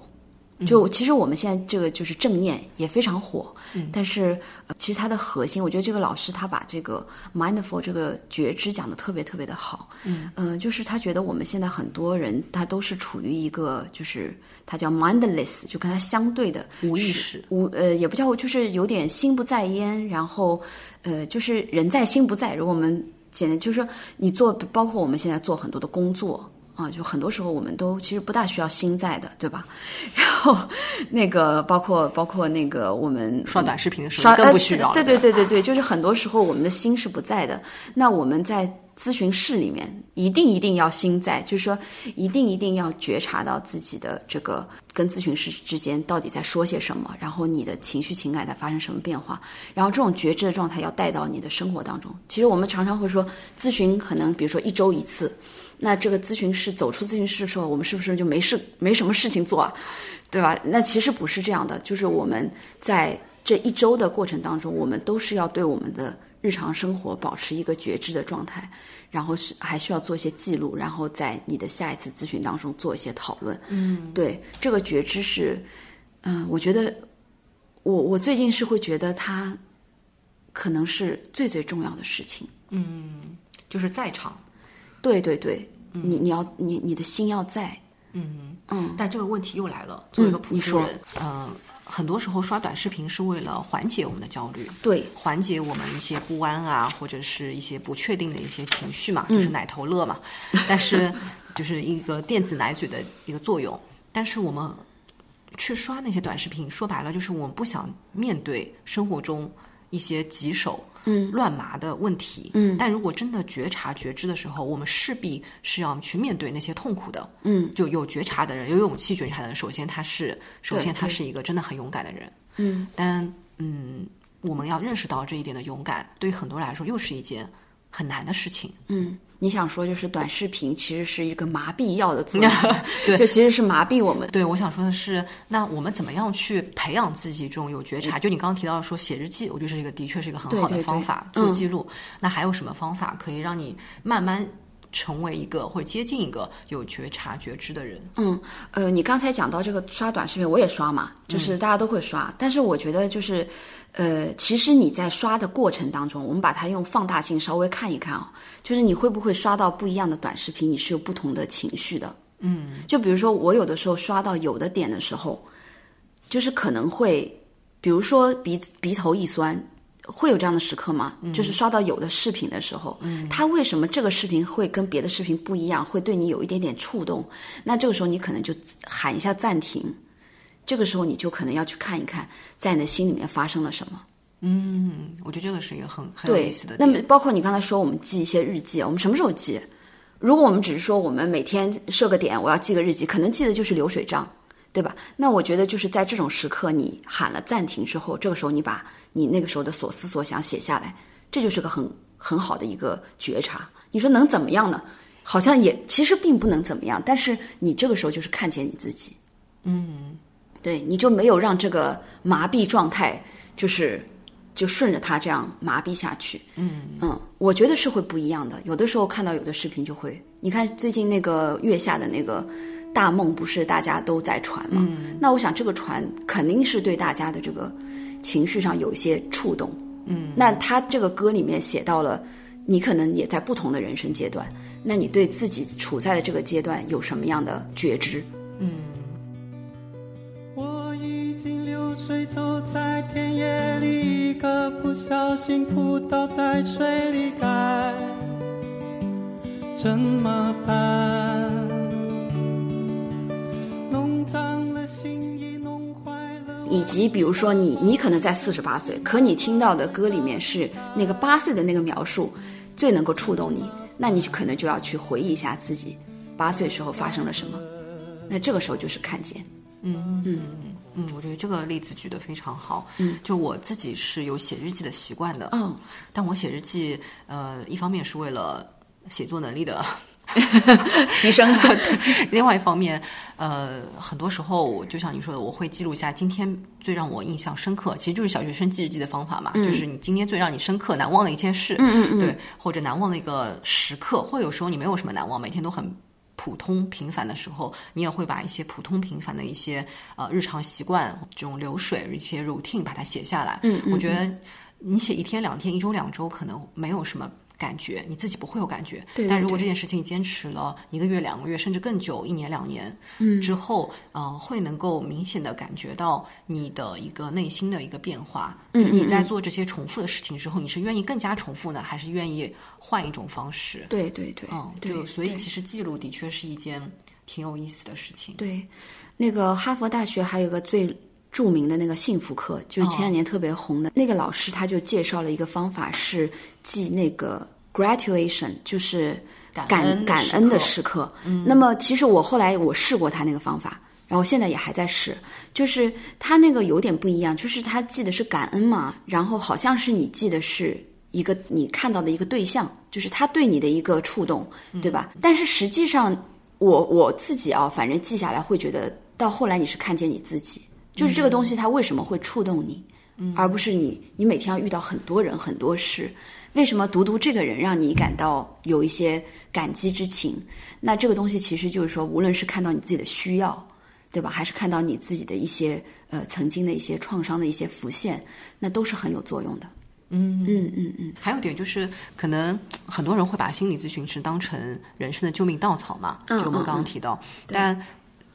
就其实我们现在这个就是正念也非常火，嗯、但是、呃、其实它的核心，我觉得这个老师他把这个 mindful 这个觉知讲的特别特别的好，嗯、呃，就是他觉得我们现在很多人他都是处于一个就是他叫 mindless，就跟他相对的无意识，无呃也不叫就是有点心不在焉，然后呃就是人在心不在。如果我们简单就是说你做，包括我们现在做很多的工作。啊，就很多时候我们都其实不大需要心在的，对吧？然后那个包括包括那个我们刷短视频的时候刷更不需要呃对对对对对，就是很多时候我们的心是不在的。那我们在咨询室里面一定一定要心在，就是说一定一定要觉察到自己的这个跟咨询师之间到底在说些什么，然后你的情绪情感在发生什么变化，然后这种觉知的状态要带到你的生活当中。其实我们常常会说，咨询可能比如说一周一次。那这个咨询师走出咨询室的时候，我们是不是就没事没什么事情做啊？对吧？那其实不是这样的，就是我们在这一周的过程当中，我们都是要对我们的日常生活保持一个觉知的状态，然后是还需要做一些记录，然后在你的下一次咨询当中做一些讨论。嗯，对，这个觉知是，嗯、我觉得我我最近是会觉得它可能是最最重要的事情。嗯就是在场。对对对，你你要你你的心要在。嗯嗯但这个问题又来了，作为一个普通人，呃，很多时候刷短视频是为了缓解我们的焦虑，对，缓解我们一些不安啊，或者是一些不确定的一些情绪嘛，就是奶头乐嘛。但是就是一个电子奶嘴的一个作用。但是我们去刷那些短视频，说白了就是我们不想面对生活中一些棘手、嗯乱麻的问题。嗯，但如果真的觉察觉知的时候，我们势必是要去面对那些痛苦的。嗯，就有觉察的人，有勇气觉察的人，首先他是，首先他是一个真的很勇敢的人。嗯，但嗯，我们要认识到这一点的勇敢，对于很多人来说又是一件很难的事情。嗯，你想说就是短视频其实是一个麻痹药的作用，对 就其实是麻痹我们。对，我想说的是，那我们怎么样去培养自己这种有觉察？就你刚刚提到说写日记，我觉得这是一个的确是一个很好的对对对方法，嗯做记录。那还有什么方法可以让你慢慢成为一个或者接近一个有觉察觉知的人？嗯，呃，你刚才讲到这个刷短视频，我也刷嘛，就是大家都会刷，但是我觉得就是，呃，其实你在刷的过程当中，我们把它用放大镜稍微看一看啊、就是你会不会刷到不一样的短视频，你是有不同的情绪的。嗯，就比如说我有的时候刷到有的点的时候，就是可能会，比如说鼻鼻头一酸，会有这样的时刻吗？就是刷到有的视频的时候，它为什么这个视频会跟别的视频不一样，会对你有一点点触动？那这个时候你可能就喊一下暂停，这个时候你就可能要去看一看，在你的心里面发生了什么。嗯，我觉得这个是一个很很有对意思的，那么包括你刚才说我们记一些日记，我们什么时候记？如果我们只是说我们每天设个点，我要记个日记，可能记的就是流水账，对吧？那我觉得就是在这种时刻，你喊了暂停之后，这个时候你把你那个时候的所思所想写下来，这就是个很很好的一个觉察。你说能怎么样呢？好像也其实并不能怎么样，但是你这个时候就是看见你自己，嗯，对，你就没有让这个麻痹状态就是就顺着它这样麻痹下去，嗯嗯，我觉得是会不一样的。有的时候看到有的视频就会，你看最近那个月下的那个大梦，不是大家都在传吗？那我想这个传肯定是对大家的这个情绪上有一些触动，嗯，那他这个歌里面写到了。你可能也在不同的人生阶段，那你对自己处在的这个阶段有什么样的觉知？嗯我已经流水走在田野里，一个不小心扑倒在水里，该怎么办？了心意，弄坏了。以及比如说你，你可能在四十八岁，可你听到的歌里面是那个八岁的那个描述，最能够触动你，那你就可能就要去回忆一下自己八岁时候发生了什么，那这个时候就是看见。嗯，我觉得这个例子举得非常好。嗯，就我自己是有写日记的习惯的。嗯，但我写日记，呃，一方面是为了写作能力的提升了。另外一方面，呃，很多时候就像你说的，我会记录一下今天最让我印象深刻，其实就是小学生记日记的方法嘛，就是你今天最让你深刻、难忘的一件事，嗯嗯嗯，对，或者难忘的一个时刻，或者有时候你没有什么难忘，每天都很。普通平凡的时候，你也会把一些普通平凡的一些呃日常习惯、这种流水、一些 routine 把它写下来。嗯我觉得你写一天、两天、一周、两周，可能没有什么感觉，你自己不会有感觉。对对但如果这件事情坚持了一个月、两个月，甚至更久，一年、两年，嗯，之后，呃，会能够明显的感觉到你的一个内心的一个变化。就是你在做这些重复的事情之后，你是愿意更加重复呢，还是愿意换一种方式？对对对，嗯，对，就所以其实记录的确是一件挺有意思的事情。对，那个哈佛大学还有个最著名的那个幸福课，就是前两年特别红的、那个老师，他就介绍了一个方法是记那个 graduation，就是感感恩的时感恩的刻时刻。那么其实我后来我试过他那个方法。然后现在也还在试，就是他那个有点不一样，就是他记的是感恩嘛，然后好像是你记的是一个你看到的一个对象，就是他对你的一个触动，对吧？但是实际上我我自己啊，反正记下来会觉得，到后来你是看见你自己，就是这个东西它为什么会触动你，而不是你你每天要遇到很多人很多事，为什么读读这个人让你感到有一些感激之情？那这个东西其实就是说，无论是看到你自己的需要，对吧？还是看到你自己的一些呃曾经的一些创伤的一些浮现，那都是很有作用的。嗯嗯嗯嗯，还有一点就是，可能很多人会把心理咨询师当成人生的救命稻草嘛，就嗯我们刚刚提到，但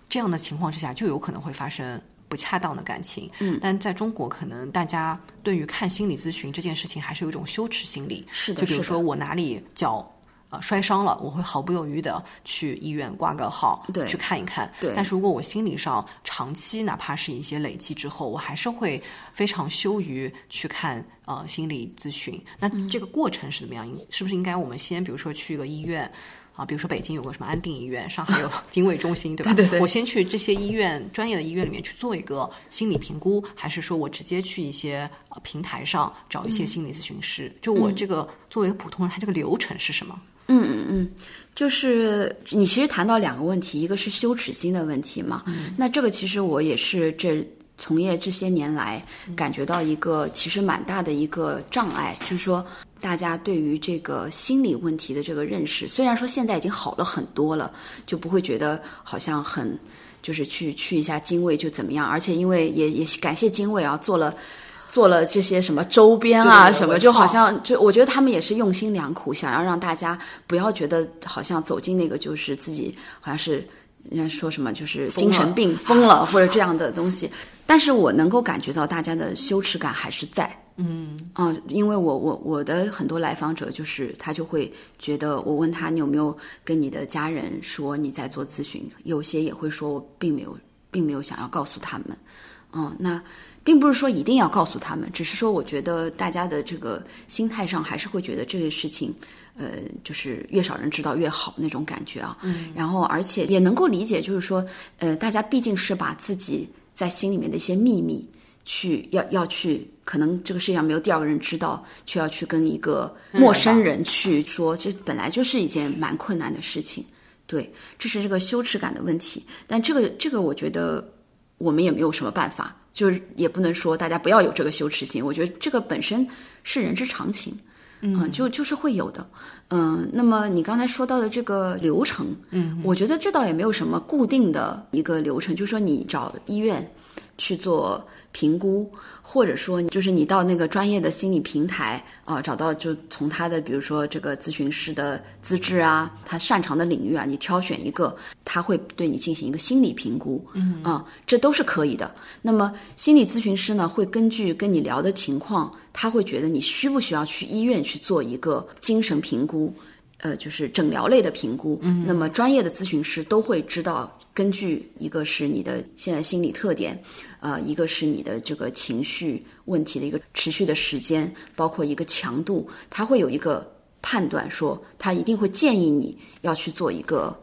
这样的情况之下，就有可能会发生不恰当的感情。嗯，但在中国，可能大家对于看心理咨询这件事情，还是有一种羞耻心理。是的就比如说我哪里脚。呃，摔伤了，我会毫不犹豫的去医院挂个号，对去看一看。对但是如果我心理上长期哪怕是一些累积之后，我还是会非常羞于去看呃心理咨询。那嗯这个过程是怎么样？应是不是应该我们先比如说去一个医院？啊，比如说北京有个什么安定医院，上海有 经卫中心，对吧？对对对我先去这些医院专业的医院里面去做一个心理评估，还是说我直接去一些呃平台上找一些心理咨询师？就我这个作为一个普通人，他这个流程是什么？嗯嗯嗯就是你其实谈到两个问题，一个是羞耻心的问题嘛。那这个其实我也是这从业这些年来感觉到一个其实蛮大的一个障碍，就是说大家对于这个心理问题的这个认识，虽然说现在已经好了很多了，就不会觉得好像很就是去去一下精卫就怎么样，而且因为也也感谢精卫啊做了。做了这些什么周边啊，什么就好像就我觉得他们也是用心良苦，想要让大家不要觉得好像走进那个就是自己好像是人家说什么就是精神病疯了或者这样的东西，但是我能够感觉到大家的羞耻感还是在。嗯啊、因为我我我的很多来访者就是他就会觉得，我问他你有没有跟你的家人说你在做咨询，有些也会说我并没有，并没有想要告诉他们。嗯，那并不是说一定要告诉他们，只是说我觉得大家的这个心态上还是会觉得这个事情，呃，就是越少人知道越好那种感觉啊。嗯，然后而且也能够理解，就是说，呃，大家毕竟是把自己在心里面的一些秘密去要要去，可能这个世界上没有第二个人知道，却要去跟一个陌生人去说，这本来就是一件蛮困难的事情。对，这是这个羞耻感的问题。但这个这个，我觉得我们也没有什么办法，就是也不能说大家不要有这个羞耻心。我觉得这个本身是人之常情，嗯、就就是会有的。嗯、那么你刚才说到的这个流程，嗯，我觉得这倒也没有什么固定的一个流程，就是说你找医院去做评估，或者说就是你到那个专业的心理平台啊、呃找到就从他的比如说这个咨询师的资质啊，他擅长的领域啊，你挑选一个，他会对你进行一个心理评估，嗯啊、这都是可以的。那么心理咨询师呢，会根据跟你聊的情况，他会觉得你需不需要去医院去做一个精神评估。呃，就是诊疗类的评估，嗯，那么专业的咨询师都会知道，根据一个是你的现在心理特点，呃，一个是你的这个情绪问题的一个持续的时间，包括一个强度，他会有一个判断，说他一定会建议你要去做一个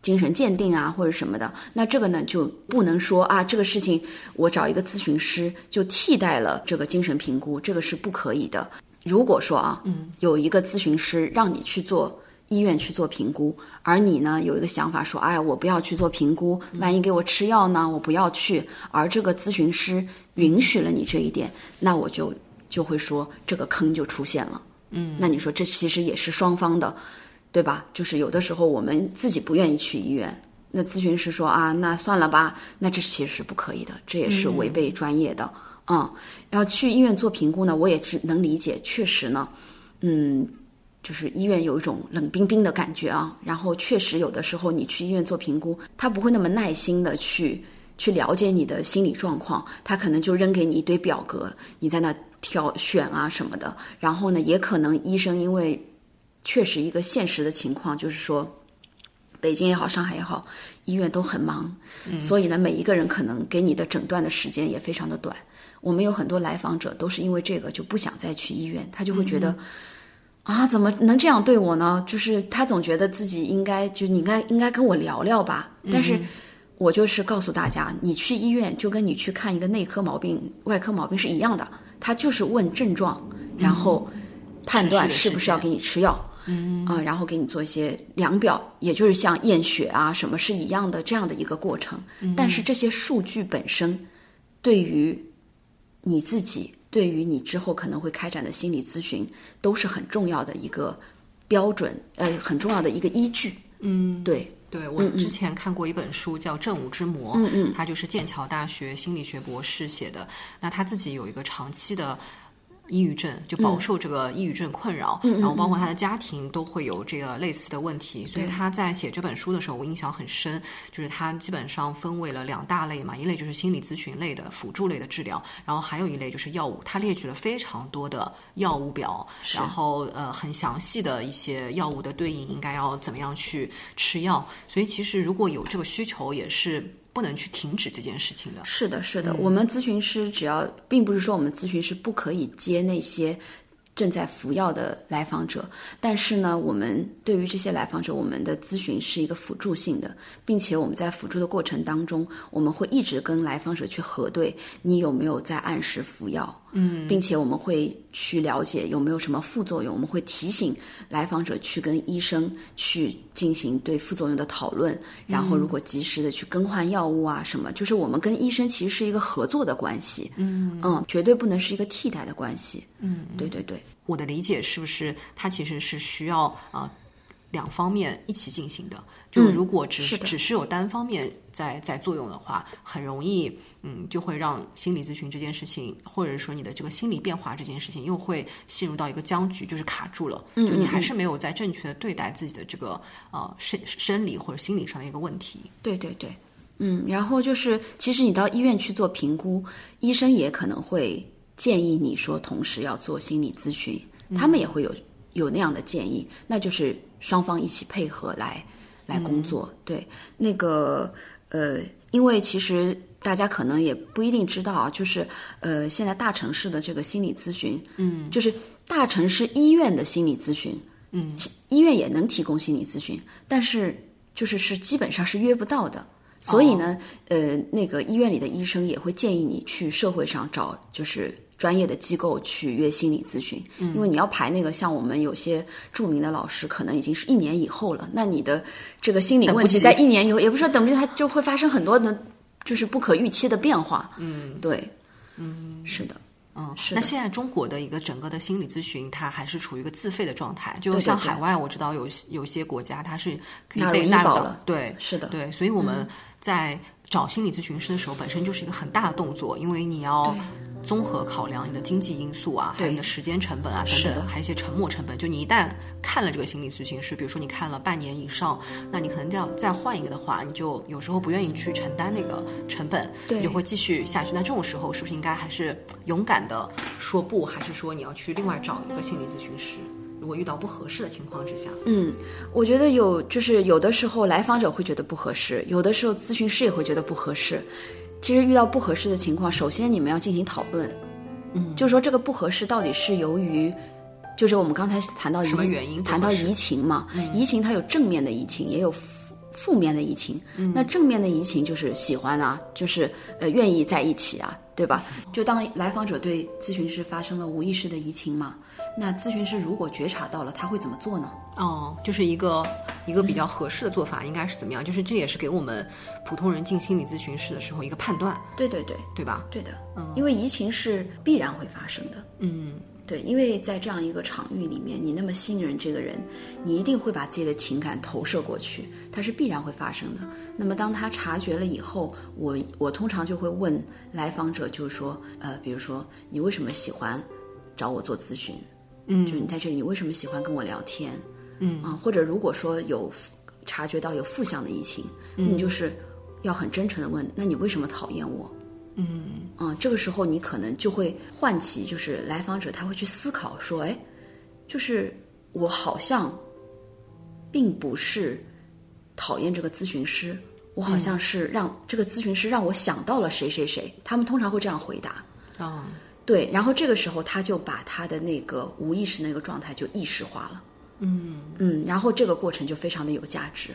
精神鉴定啊，或者什么的。那这个呢，就不能说啊，这个事情我找一个咨询师就替代了这个精神评估，这个是不可以的。如果说啊，嗯，有一个咨询师让你去做医院去做评估，而你呢有一个想法说，哎，我不要去做评估，万一给我吃药呢，我不要去。而这个咨询师允许了你这一点，那我就就会说这个坑就出现了。嗯，那你说这其实也是双方的，对吧？就是有的时候我们自己不愿意去医院，那咨询师说啊，那算了吧，那这其实是不可以的，这也是违背专业的。嗯，然后去医院做评估呢，我也只能理解，确实呢，嗯，就是医院有一种冷冰冰的感觉啊。然后确实有的时候你去医院做评估，他不会那么耐心的去去了解你的心理状况，他可能就扔给你一堆表格，你在那挑选啊什么的。然后呢，也可能医生因为确实一个现实的情况就是说。北京也好，上海也好，医院都很忙，所以呢，每一个人可能给你的诊断的时间也非常的短。我们有很多来访者都是因为这个就不想再去医院，他就会觉得啊，怎么能这样对我呢？就是他总觉得自己应该，就你应该应该跟我聊聊吧。但是我就是告诉大家，你去医院就跟你去看一个内科毛病、外科毛病是一样的，他就是问症状，然后判断是不是要给你吃药。嗯啊，然后给你做一些量表，也就是像验血啊什么是一样的这样的一个过程。但是这些数据本身，对于你自己，对于你之后可能会开展的心理咨询，都是很重要的一个标准，呃，很重要的一个依据。嗯，对，对我之前看过一本书叫《正午之魔》，嗯嗯，他就是剑桥大学心理学博士写的。那他自己有一个长期的。抑郁症就饱受这个抑郁症困扰，然后包括他的家庭都会有这个类似的问题，所以他在写这本书的时候，我印象很深，就是他基本上分为了两大类嘛，一类就是心理咨询类的辅助类的治疗，然后还有一类就是药物，他列举了非常多的药物表，然后呃很详细的一些药物的对应应该要怎么样去吃药，所以其实如果有这个需求也是。不能去停止这件事情的。是的，是的，我们咨询师只要，并不是说我们咨询师不可以接那些正在服药的来访者，但是呢，我们对于这些来访者，我们的咨询是一个辅助性的，并且我们在辅助的过程当中，我们会一直跟来访者去核对你有没有在按时服药，嗯，并且我们会去了解有没有什么副作用，我们会提醒来访者去跟医生去进行对副作用的讨论，然后如果及时的去更换药物啊什么，就是我们跟医生其实是一个合作的关系，嗯。嗯，绝对不能是一个替代的关系，嗯，对对对。我的理解是不是它其实是需要啊、两方面一起进行的？就如果只是、只是有单方面在在作用的话，很容易嗯就会让心理咨询这件事情，或者说你的这个心理变化这件事情，又会陷入到一个僵局，就是卡住了。就你还是没有在正确的对待自己的这个呃生生理或者心理上的一个问题。对对对，嗯，然后就是，其实你到医院去做评估，医生也可能会建议你说，同时要做心理咨询，他们也会有有那样的建议，那就是双方一起配合来来工作。对，那个呃，因为其实大家可能也不一定知道啊，就是呃，现在大城市的这个心理咨询，嗯，就是大城市医院的心理咨询，嗯，医院也能提供心理咨询，但是就是是基本上是约不到的。所以呢，呃，那个医院里的医生也会建议你去社会上找就是专业的机构去约心理咨询，因为你要排那个像我们有些著名的老师，可能已经是一年以后了，那你的这个心理问题在一年以后，也不是说等不及，它就会发生很多的，就是不可预期的变化。嗯对，嗯，是的。嗯，是那现在中国的一个整个的心理咨询，它还是处于一个自费的状态。就像海外，我知道有有些国家它是可以纳入被纳入到医保了对，是的嗯对。所以我们在找心理咨询师的时候，本身就是一个很大的动作，因为你要综合考量你的经济因素啊，还有你的时间成本啊等等，还有一些沉没成本。就你一旦看了这个心理咨询师，比如说你看了半年以上，那你可能要再换一个的话，你就有时候不愿意去承担那个成本，对你就会继续下去。那这种时候是不是应该还是勇敢的说不，还是说你要去另外找一个心理咨询师？如果遇到不合适的情况之下，嗯，我觉得有，就是有的时候来访者会觉得不合适，有的时候咨询师也会觉得不合适。其实遇到不合适的情况，首先你们要进行讨论，嗯，就是说这个不合适到底是由于，就是我们刚才谈到移什么原因谈到移情嘛，移情它有正面的移情，也有负负面的移情。那正面的移情就是喜欢啊，就是呃愿意在一起啊，对吧？就当来访者对咨询师发生了无意识的移情嘛，那咨询师如果觉察到了，他会怎么做呢？哦，就是一个一个比较合适的做法应该是怎么样？就是这也是给我们普通人进心理咨询室的时候一个判断，对对对，对吧？对的，嗯因为移情是必然会发生的。嗯，对，因为在这样一个场域里面，你那么信任这个人，你一定会把自己的情感投射过去，它是必然会发生的。那么当他察觉了以后，我我通常就会问来访者，就是说，呃，比如说你为什么喜欢找我做咨询？嗯，就你在这里，你为什么喜欢跟我聊天？嗯啊，或者如果说有察觉到有负向的疫情，你就是要很真诚的问，那你为什么讨厌我？嗯啊，这个时候你可能就会唤起，就是来访者他会去思考说，哎，就是我好像并不是讨厌这个咨询师，我好像是让这个咨询师让我想到了谁谁谁，他们通常会这样回答。啊，对，然后这个时候他就把他的那个无意识那个状态就意识化了。嗯嗯，然后这个过程就非常的有价值。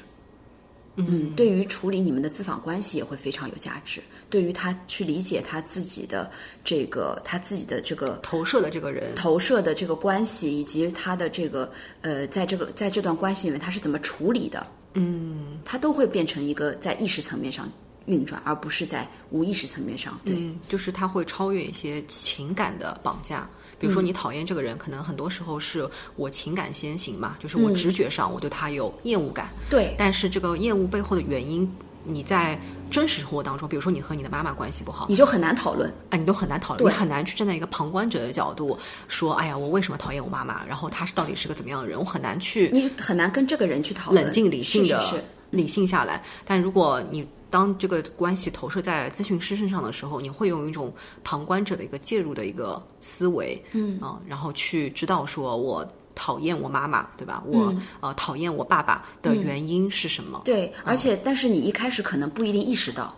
嗯，对于处理你们的咨访关系也会非常有价值。对于他去理解他自己的这个他自己的这个投射的这个人投射的这个关系，以及他的这个呃，在这个在这段关系里面他是怎么处理的，嗯他都会变成一个在意识层面上运转，而不是在无意识层面上。对，嗯，就是他会超越一些情感的绑架。比如说你讨厌这个人，可能很多时候是我情感先行嘛，就是我直觉上我对他有厌恶感。对，但是这个厌恶背后的原因，你在真实生活当中，比如说你和你的妈妈关系不好，你就很难讨论。哎，你都很难讨论，你很难去站在一个旁观者的角度说，哎呀，我为什么讨厌我妈妈？然后她是到底是个怎么样的人？我很难去，你很难跟这个人去讨论，冷静理性的理性下来。但如果你当这个关系投射在咨询师身上的时候，你会用一种旁观者的一个介入的一个思维，嗯。啊、然后去知道说我讨厌我妈妈，对吧？我、呃讨厌我爸爸的原因是什么？对，而且但是你一开始可能不一定意识到，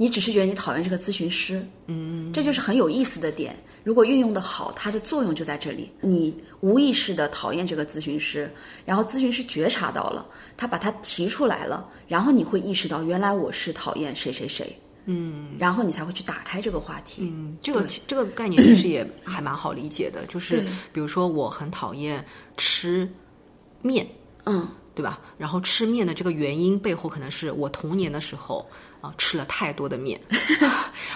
你只是觉得你讨厌这个咨询师，嗯，这就是很有意思的点。如果运用的好，它的作用就在这里。你无意识的讨厌这个咨询师，然后咨询师觉察到了，他把它提出来了，然后你会意识到，原来我是讨厌谁谁谁，嗯，然后你才会去打开这个话题。嗯，这个这个概念其实也 还蛮好理解的，就是比如说我很讨厌吃面，嗯，对吧？然后吃面的这个原因背后，可能是我童年的时候啊、吃了太多的面，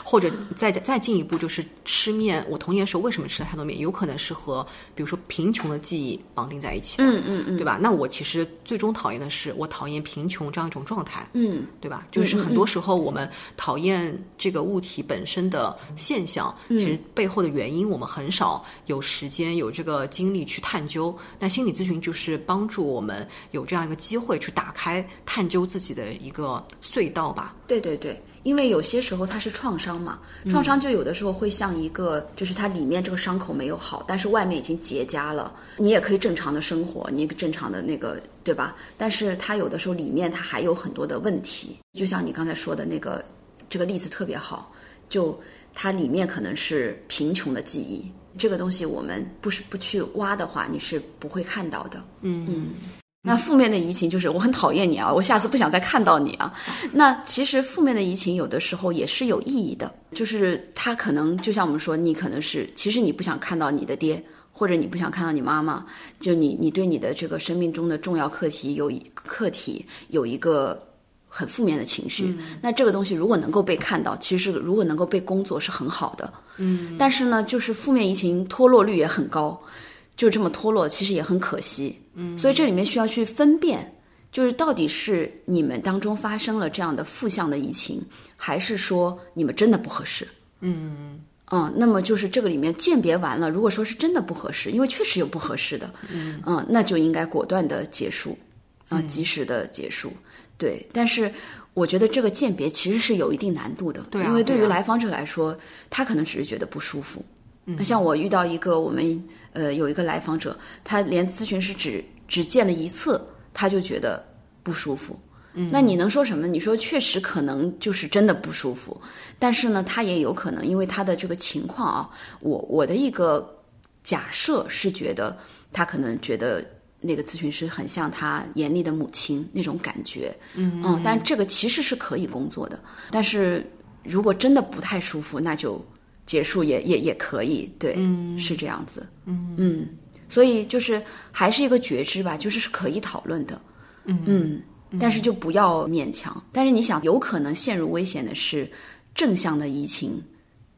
或者再再进一步就是吃面，我童年时候为什么吃了太多面？有可能是和比如说贫穷的记忆绑定在一起的，嗯嗯嗯对吧？那我其实最终讨厌的是我讨厌贫穷这样一种状态，嗯，对吧？就是很多时候我们讨厌这个物体本身的现象，嗯其实背后的原因我们很少有时间有这个精力去探究。那心理咨询就是帮助我们有这样一个机会去打开探究自己的一个隧道吧。对对对，因为有些时候它是创伤嘛，创伤就有的时候会像一个，就是它里面这个伤口没有好，但是外面已经结痂了，你也可以正常的生活，你正常的那个，对吧？但是它有的时候里面它还有很多的问题，就像你刚才说的那个这个例子特别好，就它里面可能是贫穷的记忆，这个东西我们不是不去挖的话，你是不会看到的。嗯嗯。那负面的移情就是我很讨厌你啊，我下次不想再看到你啊。那其实负面的移情有的时候也是有意义的，就是他可能就像我们说，你可能是其实你不想看到你的爹，或者你不想看到你妈妈，就你你对你的这个生命中的重要课题有一课题有一个很负面的情绪，那这个东西如果能够被看到，其实如果能够被工作是很好的。嗯，但是呢，就是负面移情脱落率也很高，就这么脱落，其实也很可惜。嗯，所以这里面需要去分辨，就是到底是你们当中发生了这样的负向的移情，还是说你们真的不合适？嗯。嗯，那么就是这个里面鉴别完了，如果说是真的不合适，因为确实有不合适的，嗯那就应该果断的结束，啊、及时的结束。对，但是我觉得这个鉴别其实是有一定难度的，对啊因为对于来访者来说，他可能只是觉得不舒服。那像我遇到一个我们呃有一个来访者，他连咨询师只只见了一次，他就觉得不舒服。那你能说什么？你说确实可能就是真的不舒服，但是呢，他也有可能因为他的这个情况啊，我我的一个假设是觉得他可能觉得那个咨询师很像他严厉的母亲那种感觉，嗯嗯，但这个其实是可以工作的，但是如果真的不太舒服，那就结束也也也可以，对，是这样子，嗯。嗯，所以就是还是一个觉知吧，就是是可以讨论的，嗯。但是就不要勉强。但是你想，有可能陷入危险的是正向的移情，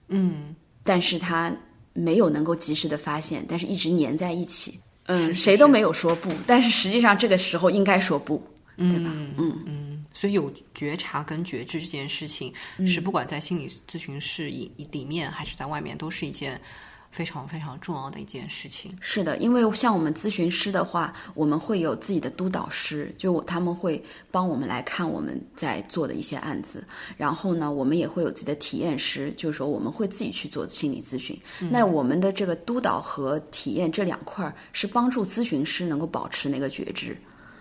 嗯，但是他没有能够及时的发现，但是一直粘在一起，嗯，谁都没有说不，但是实际上这个时候应该说不，对吧？嗯嗯所以有觉察跟觉知这件事情，是不管在心理咨询室里里面还是在外面，都是一件非常非常重要的一件事情。是的，因为像我们咨询师的话，我们会有自己的督导师，就他们会帮我们来看我们在做的一些案子。然后呢，我们也会有自己的体验师，就是说我们会自己去做心理咨询。那我们的这个督导和体验这两块儿是帮助咨询师能够保持那个觉知。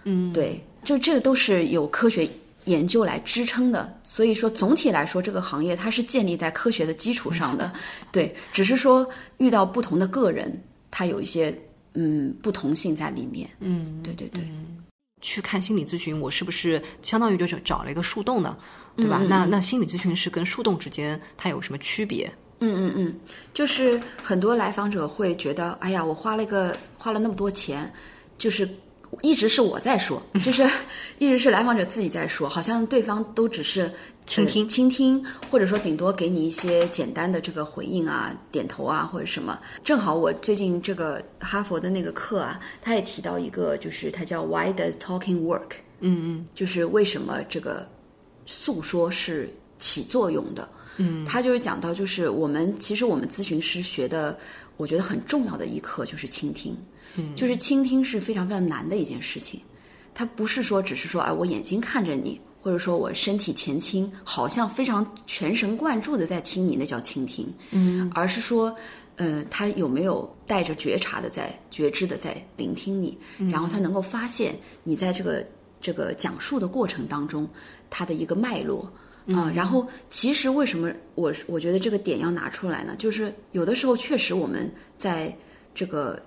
嗯，对，就这个都是有科学研究来支撑的。所以说，总体来说，这个行业它是建立在科学的基础上的。对，只是说遇到不同的个人，他有一些嗯不同性在里面。嗯，对对对。去看心理咨询，我是不是相当于就是找了一个树洞呢？对吧？那那心理咨询师跟树洞之间它有什么区别？嗯嗯嗯，就是很多来访者会觉得，哎呀，我花了一个花了那么多钱，就是一直是我在说，就是 一直是来访者自己在说，好像对方都只是倾听倾听，或者说顶多给你一些简单的这个回应啊、点头啊或者什么。正好我最近这个哈佛的那个课啊，他也提到一个，就是他叫 Why does talking work？嗯嗯，就是为什么这个诉说是起作用的。嗯，他就是讲到，就是我们其实我们咨询师学的，我觉得很重要的一课就是倾听。嗯，就是倾听是非常非常难的一件事情。它不是说只是说，哎，我眼睛看着你，或者说我身体前倾，好像非常全神贯注的在听你，那叫倾听。嗯，而是说，呃，他有没有带着觉察的在觉知的在聆听你，然后他能够发现你在这个这个讲述的过程当中，它的一个脉络。啊、然后其实为什么我我觉得这个点要拿出来呢？就是有的时候确实我们在这个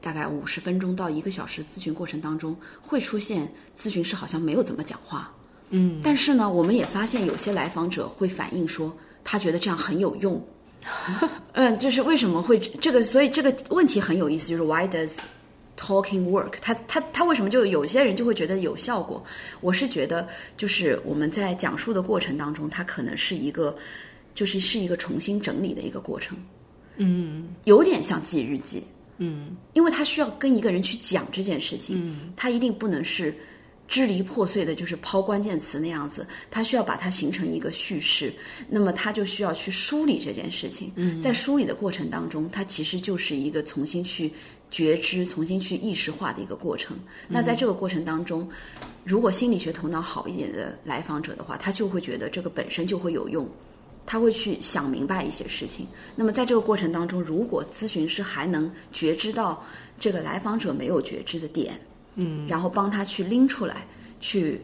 大概五十分钟到一个小时咨询过程当中，会出现咨询师好像没有怎么讲话，嗯，但是呢，我们也发现有些来访者会反映说，他觉得这样很有用，嗯，就是为什么会这个？所以这个问题很有意思，就是 Why does talking work？他他他为什么就有些人就会觉得有效果？我是觉得，就是我们在讲述的过程当中，它可能是一个，就是是一个重新整理的一个过程，嗯有点像记日记，嗯因为他需要跟一个人去讲这件事情，嗯他一定不能是支离破碎的，就是抛关键词那样子，他需要把它形成一个叙事，那么他就需要去梳理这件事情。嗯在梳理的过程当中，他其实就是一个重新去觉知、重新去意识化的一个过程。那在这个过程当中，如果心理学头脑好一点的来访者的话，他就会觉得这个本身就会有用。他会去想明白一些事情。那么在这个过程当中，如果咨询师还能觉知到这个来访者没有觉知的点，嗯，然后帮他去拎出来，去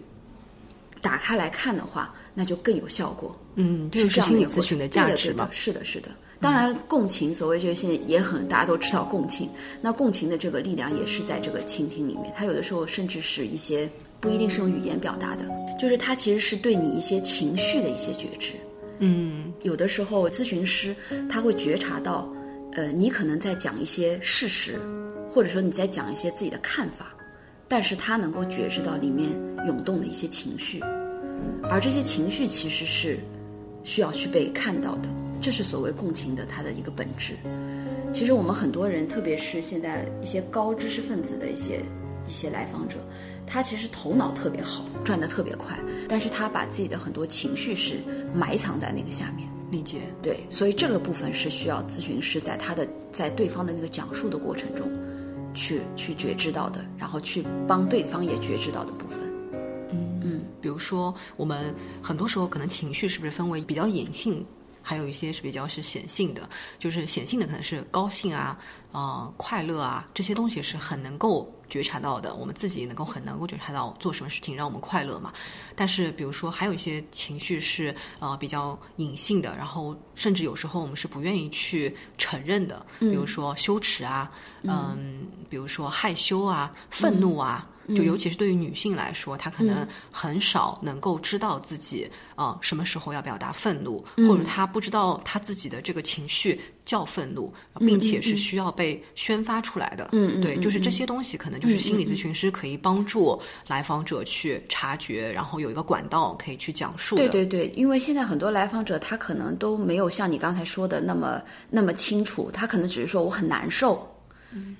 打开来看的话，那就更有效果。嗯，这是就是心理咨询的价值的是的，是的。当然，共情，所谓这个现在也很大家都知道共情。那共情的这个力量也是在这个倾听里面，它有的时候甚至是一些不一定是用语言表达的，就是它其实是对你一些情绪的一些觉知。嗯有的时候咨询师他会觉察到，呃，你可能在讲一些事实，或者说你在讲一些自己的看法，但是他能够觉知到里面涌动的一些情绪，而这些情绪其实是需要去被看到的，这是所谓共情的它的一个本质。其实我们很多人，特别是现在一些高知识分子的一些一些来访者，他其实头脑特别好，转得特别快，但是他把自己的很多情绪是埋藏在那个下面。理解。对，所以这个部分是需要咨询师在他的在对方的那个讲述的过程中，去去觉知到的，然后去帮对方也觉知到的部分。嗯嗯比如说，我们很多时候可能情绪是不是分为比较隐性，还有一些是比较是显性的。就是显性的可能是高兴啊、呃快乐啊这些东西是很能够觉察到的，我们自己能够很能够觉察到做什么事情让我们快乐嘛。但是比如说还有一些情绪是呃比较隐性的，然后甚至有时候我们是不愿意去承认的，比如说羞耻啊，嗯，比如说害羞啊、愤怒啊。就尤其是对于女性来说，她可能很少能够知道自己啊、呃什么时候要表达愤怒，或者她不知道她自己的这个情绪叫愤怒，并且是需要被宣发出来的。嗯嗯对，就是这些东西，可能就是心理咨询师可以帮助来访者去察觉，然后有一个管道可以去讲述的。对对对，因为现在很多来访者他可能都没有像你刚才说的那么那么清楚，他可能只是说我很难受。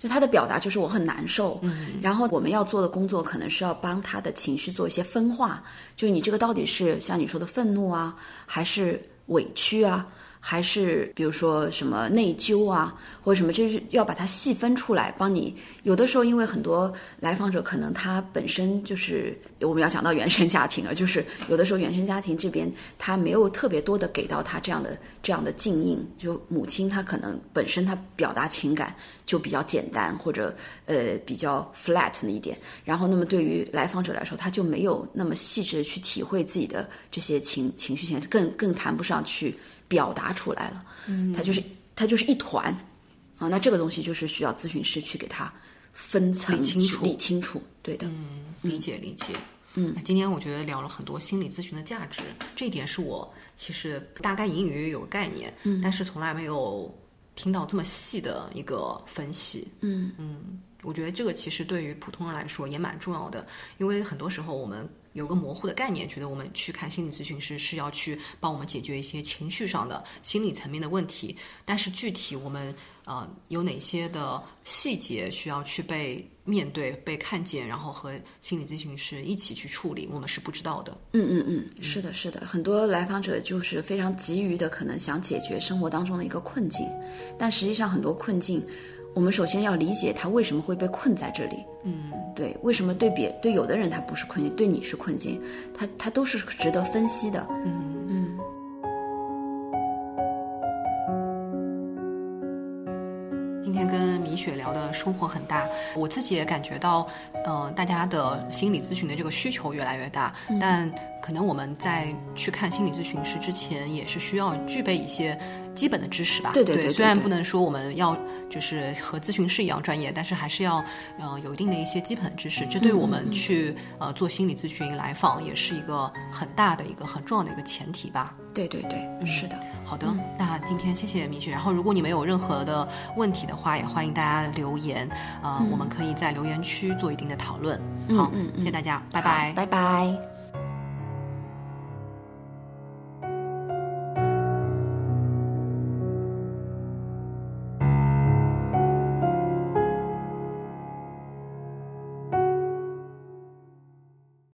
就他的表达就是我很难受，然后我们要做的工作可能是要帮他的情绪做一些分化，就是你这个到底是像你说的愤怒啊，还是委屈啊，还是比如说什么内疚啊，或者什么，就是要把它细分出来，帮你。有的时候，因为很多来访者可能他本身就是我们要讲到原生家庭了，就是有的时候原生家庭这边他没有特别多的给到他这样的这样的静应，就母亲她可能本身她表达情感就比较简单，或者呃比较 flat 那一点。然后，那么对于来访者来说，他就没有那么细致的去体会自己的这些情情绪线，更更谈不上去。表达出来了，嗯，它就是它就是一团。啊，那这个东西就是需要咨询师去给他分层理清楚，理清楚，对的，嗯，理解理解，嗯，今天我觉得聊了很多心理咨询的价值，这一点是我其实大概隐隐约约有个概念，嗯，但是从来没有听到这么细的一个分析，嗯。嗯，我觉得这个其实对于普通人来说也蛮重要的，因为很多时候我们。有个模糊的概念，觉得我们去看心理咨询师是要去帮我们解决一些情绪上的、心理层面的问题，但是具体我们呃有哪些的细节需要去被面对、被看见，然后和心理咨询师一起去处理，我们是不知道的。嗯嗯嗯，是的，是的，很多来访者就是非常急于的，可能想解决生活当中的一个困境，但实际上很多困境。我们首先要理解他为什么会被困在这里。嗯，对，为什么对别对有的人他不是困境，对你是困境，他他都是值得分析的。嗯嗯。今天跟米雪聊的收获很大，我自己也感觉到，呃，大家的心理咨询的这个需求越来越大，但可能我们在去看心理咨询师之前，也是需要具备一些。基本的知识吧，对对对，虽然不能说我们要就是和咨询师一样专业，但是还是要呃有一定的一些基本的知识，这对我们去呃做心理咨询来访也是一个很大的一个很重要的一个前提吧。对对对，是的。好的，那今天谢谢米雪。然后如果你们有任何的问题的话，也欢迎大家留言，呃，我们可以在留言区做一定的讨论。好，嗯，谢谢大家，拜拜，拜拜。